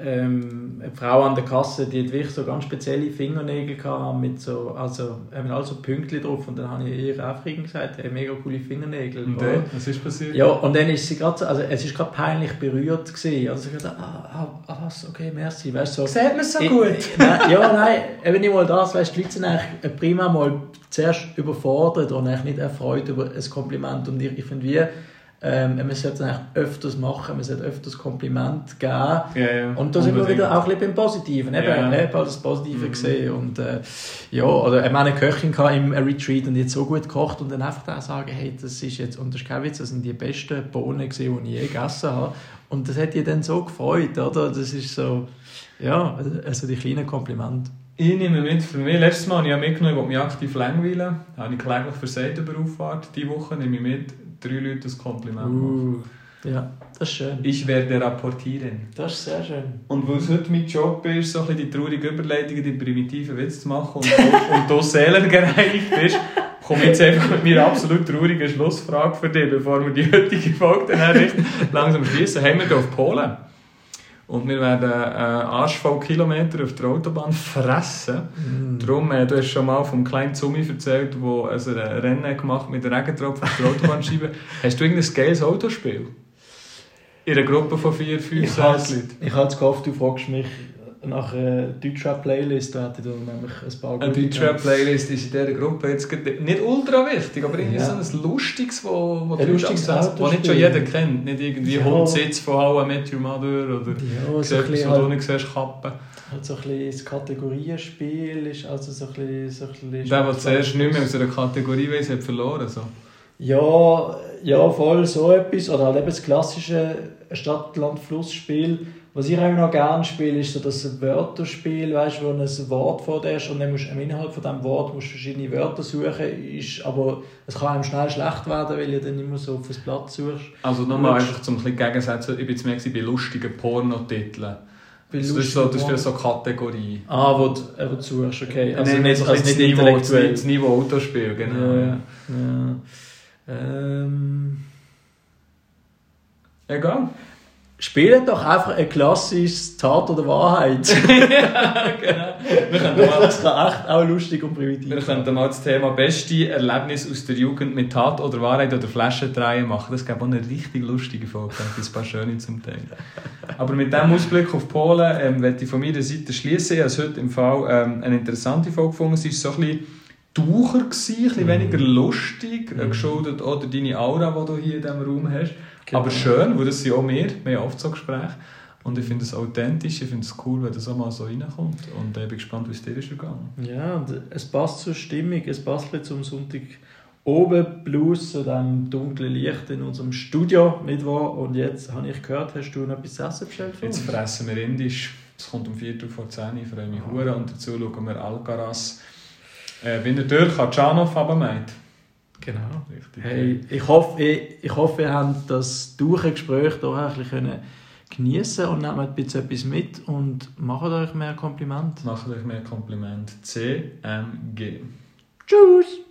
ähm, eine Frau an der Kasse, die hat wirklich so ganz spezielle Fingernägel gehabt, mit so, also haben also Pünktchen drauf und dann habe ich ihr einfach gesagt, hey, mega coole Fingernägel. Und dann, was ist passiert? Ja, und dann ist sie gerade, also es ist gerade peinlich berührt gewesen, also sie gesagt, ah, ah, was, okay, merci, weißt du. So, Sieht man so ich, gut? Ich, nein, ja, nein, eben nicht mal das, weißt du, die Leute sind eigentlich prima mal zuerst überfordert und eigentlich nicht erfreut über ein Kompliment und ich, ich finde wie, ähm, man sollte es öfters machen, man sollte öfters Kompliment geben. Ja, ja. Und da sind wir wieder auch ein bisschen beim Positiven. Eben, ja. Ich habe das Positive mhm. gesehen. Und, äh, ja, oder ich meine, eine Köchin im Retreat und jetzt so gut gekocht und dann einfach da sagen, hey, das ist jetzt, und das ist kein Witz, das sind die besten Bohnen gewesen, die ich je gegessen habe. Und das hat ihr dann so gefreut, oder? Das ist so, ja, also die kleinen Komplimente. Ich nehme mit, für mich, letztes Mal habe ich mitgenommen, ich mich aktiv langweilen. Da habe ich kläglich versagt über Auffahrt. Diese Woche nehme ich mit, drei Leute das Kompliment uh, Ja, das ist schön. Ich werde rapportieren. Das ist sehr schön. Und weil es heute mein Job ist, so ein die traurige Überleitung, die primitiven Witze zu machen und, und du seelengereinigt bist, komme ich jetzt einfach mit meiner absolut traurigen Schlussfrage für dich, bevor wir die heutige Folge dann langsam schließen. Haben wir auf Polen? Und wir werden äh, arschvoll Kilometer auf der Autobahn fressen. Mm. Darum, äh, du hast schon mal vom kleinen Zumi erzählt, der also ein Rennen gemacht mit Regentropfen auf der Autobahnscheibe. hast du irgendein geiles Autospiel? In einer Gruppe von vier, fünf, sechs Leuten. ich habe jetzt gehofft, du fragst mich nach einer Deutschrap-Playlist, hätte ich nämlich ein paar Eine Deutschrap-Playlist ist in dieser Gruppe jetzt nicht ultra wichtig, aber irgendwie Ja. so ein lustiges, wo, wo Ein lustiges wo nicht schon jeder kennt. Nicht irgendwie Ja. Hundsitz von How I Met Your Mother oder Ja, so bisschen wo du halt, nicht siehst, Kappen. halt so ein bisschen das Kategorienspiel ist also so ein bisschen... So ein bisschen Der, der zuerst nicht mehr aus einer Kategorie weiss, hat verloren. So. Ja, ja, voll so etwas. Oder halt eben das klassische Stadt-Land-Fluss-Spiel. Was ich auch noch gerne spiele, ist so das Wörterspiel, weißt, wo ein Wort vor dir ist und dann musst du Inhalt von diesem Wort musst du verschiedene Wörter suchen. Ist, aber es kann einem schnell schlecht werden, weil du dann immer so auf das Blatt suchst. Also nochmal einfach zum ein Gegensätze. Ich bin jetzt mehr gewesen bei lustigen Pornotiteln. Das ist, so, das ist für so Kategorie. Ah, wo du, äh, wo du suchst, okay. Also Also nicht, nicht, so also nicht Niveau, das, intellektuell. das Niveau Autospiel, genau. Ja. Ja. Ja. Ähm, Egal. Spielt doch einfach ein klassisches Tat oder Wahrheit. Wir können mal, das kann echt auch lustig und primitiv wir könnten mal das Thema beste Erlebnis aus der Jugend mit Tat oder Wahrheit oder Flaschendrehen machen. Das gäbe auch eine richtig lustige Folge. Da gibt es ein paar schöne zum Teil. Aber mit diesem Ausblick auf Polen ähm, werde ich von meiner Seite schließen. Ich habe es heute im Fall ähm, eine interessante Folge gefunden. Es war so ein bisschen Taucher, gewesen, ein bisschen weniger lustig, äh, geschuldet oder deine Aura, die du hier in diesem Raum hast. Genau. Aber schön, weil das sind auch wir. Wir haben oft so Gespräche. Und ich finde es authentisch, ich finde es cool, wenn das auch mal so reinkommt. Und äh, ich bin gespannt, wie es dir ist gegangen. Ja, und es passt zur Stimmung, es passt zum Sonntag oben Blues, zu dem dunklen Licht in unserem Studio, nicht wahr? Und jetzt habe ich gehört, hast du noch etwas zu essen bestellt für Jetzt fressen wir indisch. Es kommt um 4 Uhr vor 10 Uhr, ich freue mich hure Und dazu schauen wir Alcaraz. Äh, bin der Türk Hacanov abgemeint. Genau. Richtig. Hey, ich hoffe, ich, ich hoffe, ihr habt das Gespräch hier ein bisschen können geniessen und nehmt ein bisschen etwas mit und macht euch mehr Kompliment. Macht euch mehr Kompliment. CMG. Tschüss!